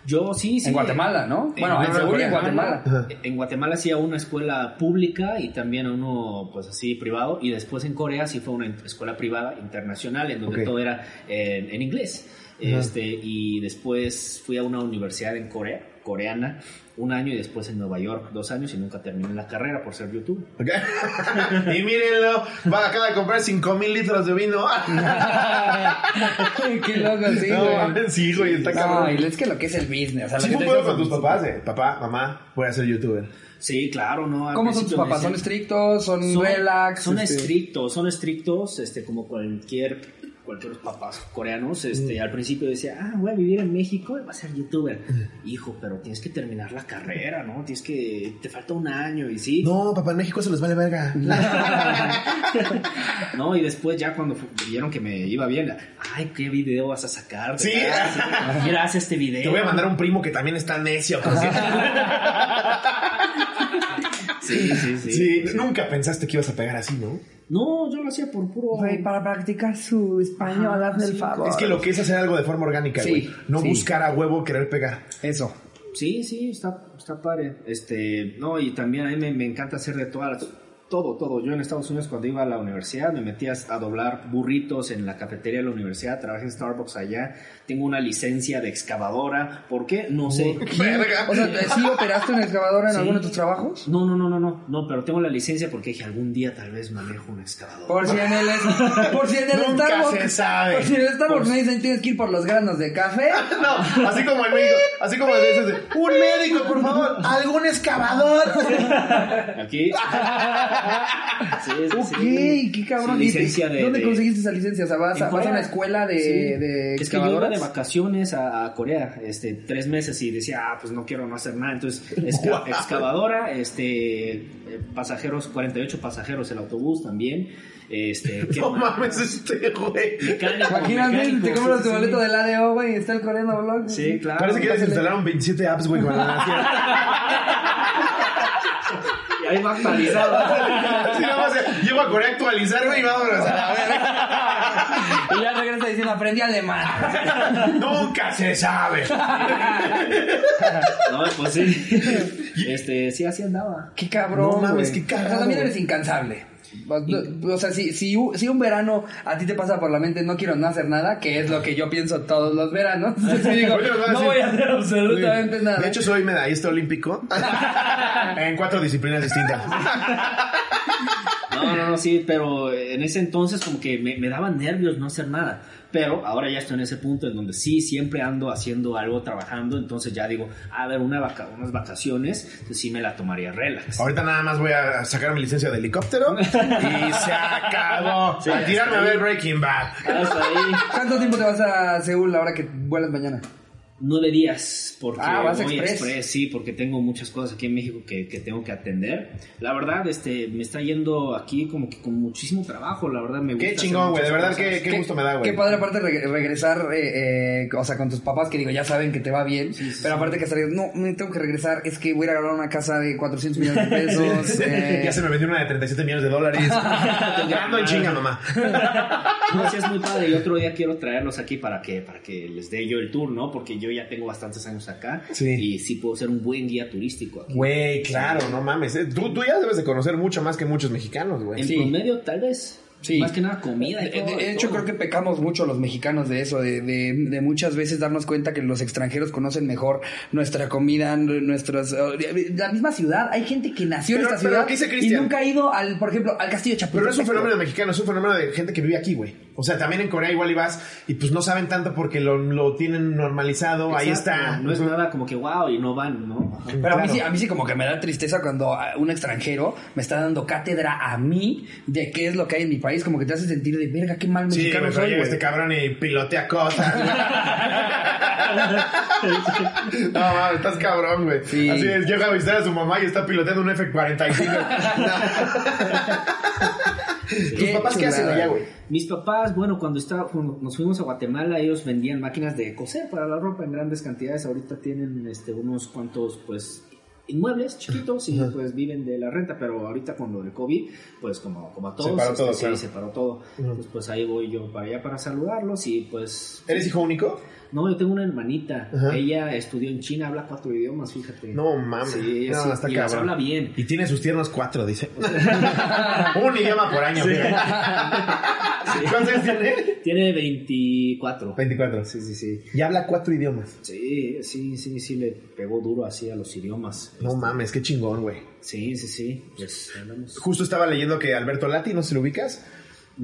Yo sí, sí. En Guatemala, ¿no? Bueno, en y en. Guatemala. En Guatemala sí a una escuela pública y también a uno, pues así, privado. Y después en Corea sí fue una escuela privada internacional en donde todo era eh, en inglés. Este, y después fui a una universidad en Corea, coreana, un año y después en Nueva York, dos años y nunca terminé la carrera por ser YouTube. ¿ok? y mírenlo, va acaba de comprar 5 mil litros de vino. Qué loco, sí, no, güey. sí, güey, está No, cabrón. y es que lo que es el business. O sea, lo Sí, que pedo digo con tus papás, eh. Papá, mamá, voy a ser youtuber. Sí, claro, ¿no? Al ¿Cómo son tus papás? ¿Son estrictos? ¿Son, son, relax? son este? estrictos, son estrictos, este, como cualquier cualquier papás coreanos, este, al principio decía, ah, voy a vivir en México y voy a ser youtuber. Hijo, pero tienes que terminar la carrera, ¿no? Tienes que, te falta un año y sí. No, papá, en México se les vale verga. No, y después ya cuando vieron que me iba bien, ay, ¿qué video vas a sacar? Sí. Mira, haz este video. Te voy a mandar un primo que también está necio. Sí, sí, sí. Sí, nunca pensaste que ibas a pegar así, ¿no? No, yo lo hacía por puro... Güey, para practicar su español, hazme el sí. favor. Es que lo que es hacer algo de forma orgánica, Sí, güey. No sí. buscar a huevo querer pegar. Eso. Sí, sí, está, está padre. Este, no, y también a mí me, me encanta hacer de todas, todo, todo. Yo en Estados Unidos cuando iba a la universidad me metía a doblar burritos en la cafetería de la universidad, trabajé en Starbucks allá, tengo una licencia de excavadora, ¿por qué? No sé. O sea, ¿sí operaste una excavadora en Sí. alguno de tus trabajos? No, no, no, no, no, no, pero tengo la licencia porque dije algún día tal vez manejo una excavadora. Por si en el, por si en el Nunca Starbucks. se sabe. Por si en el Starbucks me dicen tienes que ir por los granos de café. No, así como el médico, así como esos de, un médico, por favor, algún excavador. Aquí. Sí, sí, Ok, sí. qué cabrón. Sí, ¿Y licencia de- ¿Dónde de- conseguiste esa licencia? O sea, vas, a, vas a una escuela de, Sí. de Es de vacaciones a, a Corea, este, tres meses y decía, ah, pues no quiero no hacer nada. Entonces, exca- excavadora, este, pasajeros, 48 pasajeros el autobús también. Este, ¿qué No más? mames, este güey. Imagínate, te compras tu boleto sí. del ADO, güey, y está el coreano blog. Sí, claro. Parece que ya pásale. instalaron 27 apps, güey, con la Y ahí va actualizado. Sí, más, eh, llego a Corea a actualizar, güey, y vámonos a la verga. Y ya regresa diciendo, aprendí alemán. Nunca se sabe. No, pues sí. Este, sí, así andaba. Qué cabrón. No mames, qué cagado, O sea, también eres incansable. O sea, si, si, si un verano a ti te pasa por la mente no quiero no hacer nada, que es lo que yo pienso todos los veranos. Entonces digo, no voy a hacer absolutamente nada. De hecho, soy medallista olímpico en cuatro disciplinas distintas. No, no, no, sí, pero en ese entonces como que me, me daban nervios no hacer nada. Pero ahora ya estoy en ese punto en donde sí, siempre ando haciendo algo, trabajando. Entonces ya digo, a ver, una vaca, unas vacaciones, entonces sí me la tomaría relax. Ahorita nada más voy a sacar mi licencia de helicóptero y se acabó. Sí, a tirarme a ver. Breaking Bad. Hasta ahí. ¿Cuánto tiempo te vas a Seúl ahora que vuelas mañana? Nueve días, porque Ah, vas voy express. sí, porque tengo muchas cosas aquí en México que, que tengo que atender. La verdad, este, me está yendo aquí como que con muchísimo trabajo, la verdad me gusta. Qué chingón, güey. De verdad, qué, qué gusto me da, güey. Qué padre aparte reg- regresar, eh, eh, o sea, con tus papás que digo, ya saben que te va bien, Sí, sí, pero sí. aparte que estar, no, me tengo que regresar, es que voy a ir a grabar una casa de 400 millones de pesos. eh, ya se me vendió una de 37 millones de dólares. ya ando en chinga, mamá. No, sí, es muy padre. Y otro día quiero traerlos aquí para que, para que les dé yo el tour, ¿no? Porque yo ya tengo bastantes años acá. Sí. Y sí puedo ser un buen guía turístico aquí. Güey, claro, no mames. eh. Tú, tú ya debes de conocer mucho más que muchos mexicanos, güey. En Sí. promedio, tal vez. Sí. Más que nada comida. y De, todo, de- hecho, todo. creo que pecamos mucho los mexicanos de eso, de, de, de muchas veces darnos cuenta que los extranjeros conocen mejor nuestra comida, nuestras... eh, La misma ciudad, hay gente que nació Pero- en esta pero, ciudad ¿qué dice y nunca ha ido, al, por ejemplo, al castillo de Chapultepec. Pero no es un fenómeno mexicano, es un fenómeno de gente que vive aquí, güey. O sea, también en Corea igual ibas y pues no saben tanto porque lo, lo tienen normalizado, ahí está. No es nada como que wow y no van, ¿no? Ajá. Pero a, mí sí, a mí sí como que me da tristeza cuando ah, un extranjero me está dando cátedra a mí de qué es lo que hay en mi país, como que te hace sentir de verga, qué mal Sí, mexicano pero soy, este cabrón y pilotea cosas. no, mames, estás cabrón, güey. Sí. Así es, llega a visitar a su mamá y está piloteando un F-45. ¿Tus papás qué hacen allá, güey? Mis papás, bueno, cuando, estaba, cuando nos fuimos a Guatemala, ellos vendían máquinas de coser para la ropa en grandes cantidades. Ahorita tienen este, unos cuantos, pues, inmuebles chiquitos y pues viven de la renta. Pero ahorita con lo del COVID, pues como, como a todos, paró este, todo, sí, claro. se paró todo. Pues, pues ahí voy yo para allá para saludarlos y pues... ¿Eres hijo único? No, yo tengo una hermanita. Ajá. Ella estudió en China, habla cuatro idiomas, fíjate. No mames. Sí, no, sí, está y las habla bien. Y tiene sus tiernos cuatro, dice. Un idioma por año. ¿Cuántos años tiene? Tiene 24. 24. Sí, sí, sí. Y habla cuatro idiomas. Sí, sí, sí, sí, le pegó duro así a los idiomas. No mames, qué chingón, güey. Sí, sí, sí. Pues hablamos. Justo estaba leyendo que Alberto Lati, no sé si lo ubicas.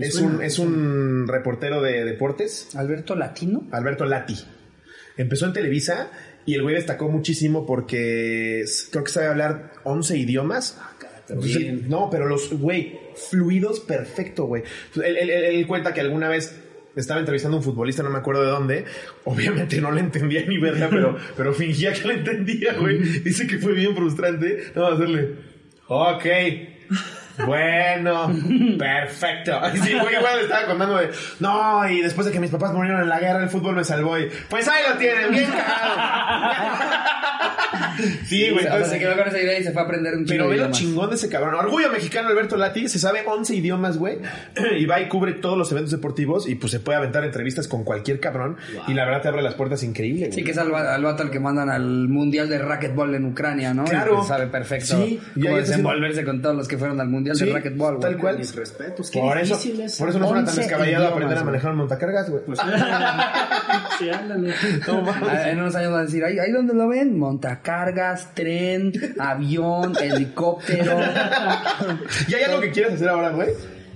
Es un, es un reportero de deportes. Alberto Latino. Alberto Lati. Empezó en Televisa y el güey destacó muchísimo porque creo que sabe hablar 11 idiomas. pero Entonces, no, pero los, güey, fluidos perfecto, güey. Él, él- él- él cuenta que alguna vez estaba entrevistando a un futbolista, no me acuerdo de dónde. Obviamente no le entendía ni verga, pero, pero fingía que le entendía, güey. Dice que fue bien frustrante. No, hacerle, ok. Bueno, perfecto. Sí, güey, igual le estaba contando de, no, y después de que mis papás murieron en la guerra, el fútbol me salvó y, pues ahí lo tienen, bien cagado. sí, güey, entonces, se quedó con esa idea y se fue a aprender un pero ve lo chingón de ese cabrón. Orgullo mexicano Alberto Lati, se sabe 11 idiomas, güey. Y va y cubre todos los eventos deportivos y pues se puede aventar entrevistas con cualquier cabrón. Wow. Y la verdad te abre las puertas increíble. Sí, que es al, al vato al que mandan al mundial de racquetball en Ucrania, ¿no? Claro. Y que sabe perfecto Sí, y cómo desenvolverse con todos los que fueron al mundial Sí, de racquetball. tal cual. Mis respetos. Qué Por eso, es. por eso no suena tan 11 descabellado aprender a manejar un montacargas, güey. Pues, sí, ándale. En unos años van a decir, ahí, ahí donde lo ven, montacargas, tren, avión, helicóptero. ¿Y hay algo que quieras hacer ahora, güey?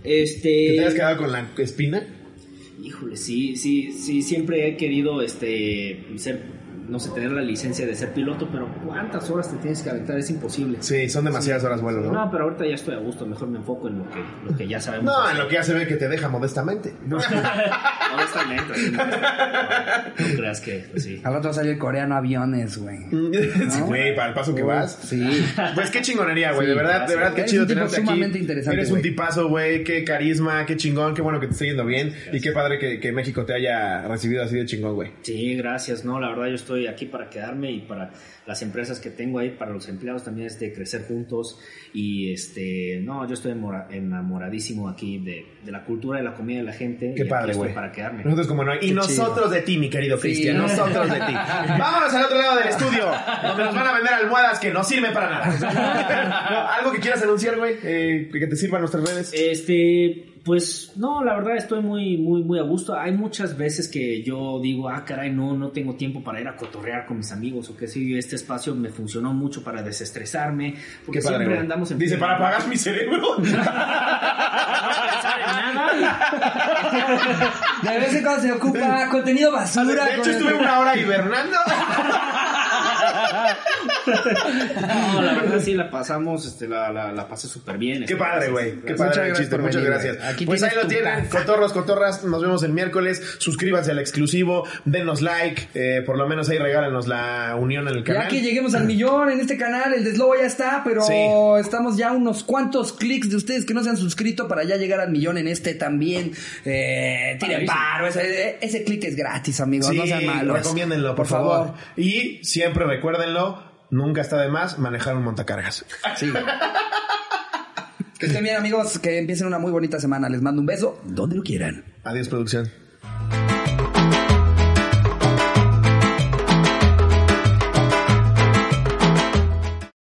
Este. ¿Que te hayas quedado con la espina? Híjole, sí, sí, sí, siempre he querido este ser, no sé, tener la licencia de ser piloto, pero ¿cuántas horas te tienes que aventar? Es imposible. Sí, son demasiadas horas vuelo, ¿no? No, pero ahorita ya estoy a gusto, mejor me enfoco en lo que, lo que ya sabemos. No, hacer. en lo que ya se ve que te deja modestamente. No, honestamente, sí, no, no creas que, pues sí. Al va a salir coreano aviones, güey. Sí, Güey, para el paso que vas. Sí. Pues qué chingonería, güey. Sí, de verdad, de verdad, qué chido un tenerte aquí. sumamente interesante, Eres un tipazo, güey. Qué carisma, qué chingón. Qué bueno que te esté yendo bien. Y qué padre que, que México te haya recibido así de chingón, güey. Sí, gracias. No, la verdad yo estoy aquí para quedarme y para las empresas que tengo ahí, para los empleados también es de crecer juntos. Y este, no, yo estoy enamora- enamoradísimo aquí de, de la cultura, de la comida de la gente. Qué y padre, estoy güey. para quedarme. Nosotros como no. Y Qué nosotros de ti, mi querido Cristian. Sí. Nosotros de ti. Vámonos al otro lado del estudio, donde nos van a vender almohadas que no sirven para nada. No, Algo que quieras anunciar, güey, eh, que te sirvan nuestras redes. Este, pues no, la verdad estoy muy, muy, muy a gusto. Hay muchas veces que yo digo, ah, caray, no, no tengo tiempo para ir a cotorrear con mis amigos o que sí, este espacio me funcionó mucho para desestresarme. Porque Qué padre, siempre andamos en Dice, para apagar mi cerebro. De vez en cuando se ocupa contenido basura. De hecho, estuve una hora hibernando. No, la verdad sí la pasamos, este, la, la, la pasé súper bien. Qué este, padre, güey. Qué Muchas padre gracias chiste. por Muchas venir, gracias. Aquí pues ahí lo tienen. casa. Cotorros, cotorras. Nos vemos el miércoles. Suscríbanse al exclusivo. Denos like. eh, por lo menos ahí regálenos la unión en el canal. Ya que lleguemos al millón en este canal, el deslobo ya está, pero Sí. estamos ya unos cuantos clics de ustedes que no se han suscrito para ya llegar al millón en este también. Eh, tiren paro, ese, ese clic es gratis, amigos, Sí, no sean malos. recomiéndenlo, por, favor. Y siempre recuérdenlo, nunca está de más manejar un montacargas. Sí. que estén bien, amigos, que empiecen una muy bonita semana. Les mando un beso donde lo quieran. Adiós, producción.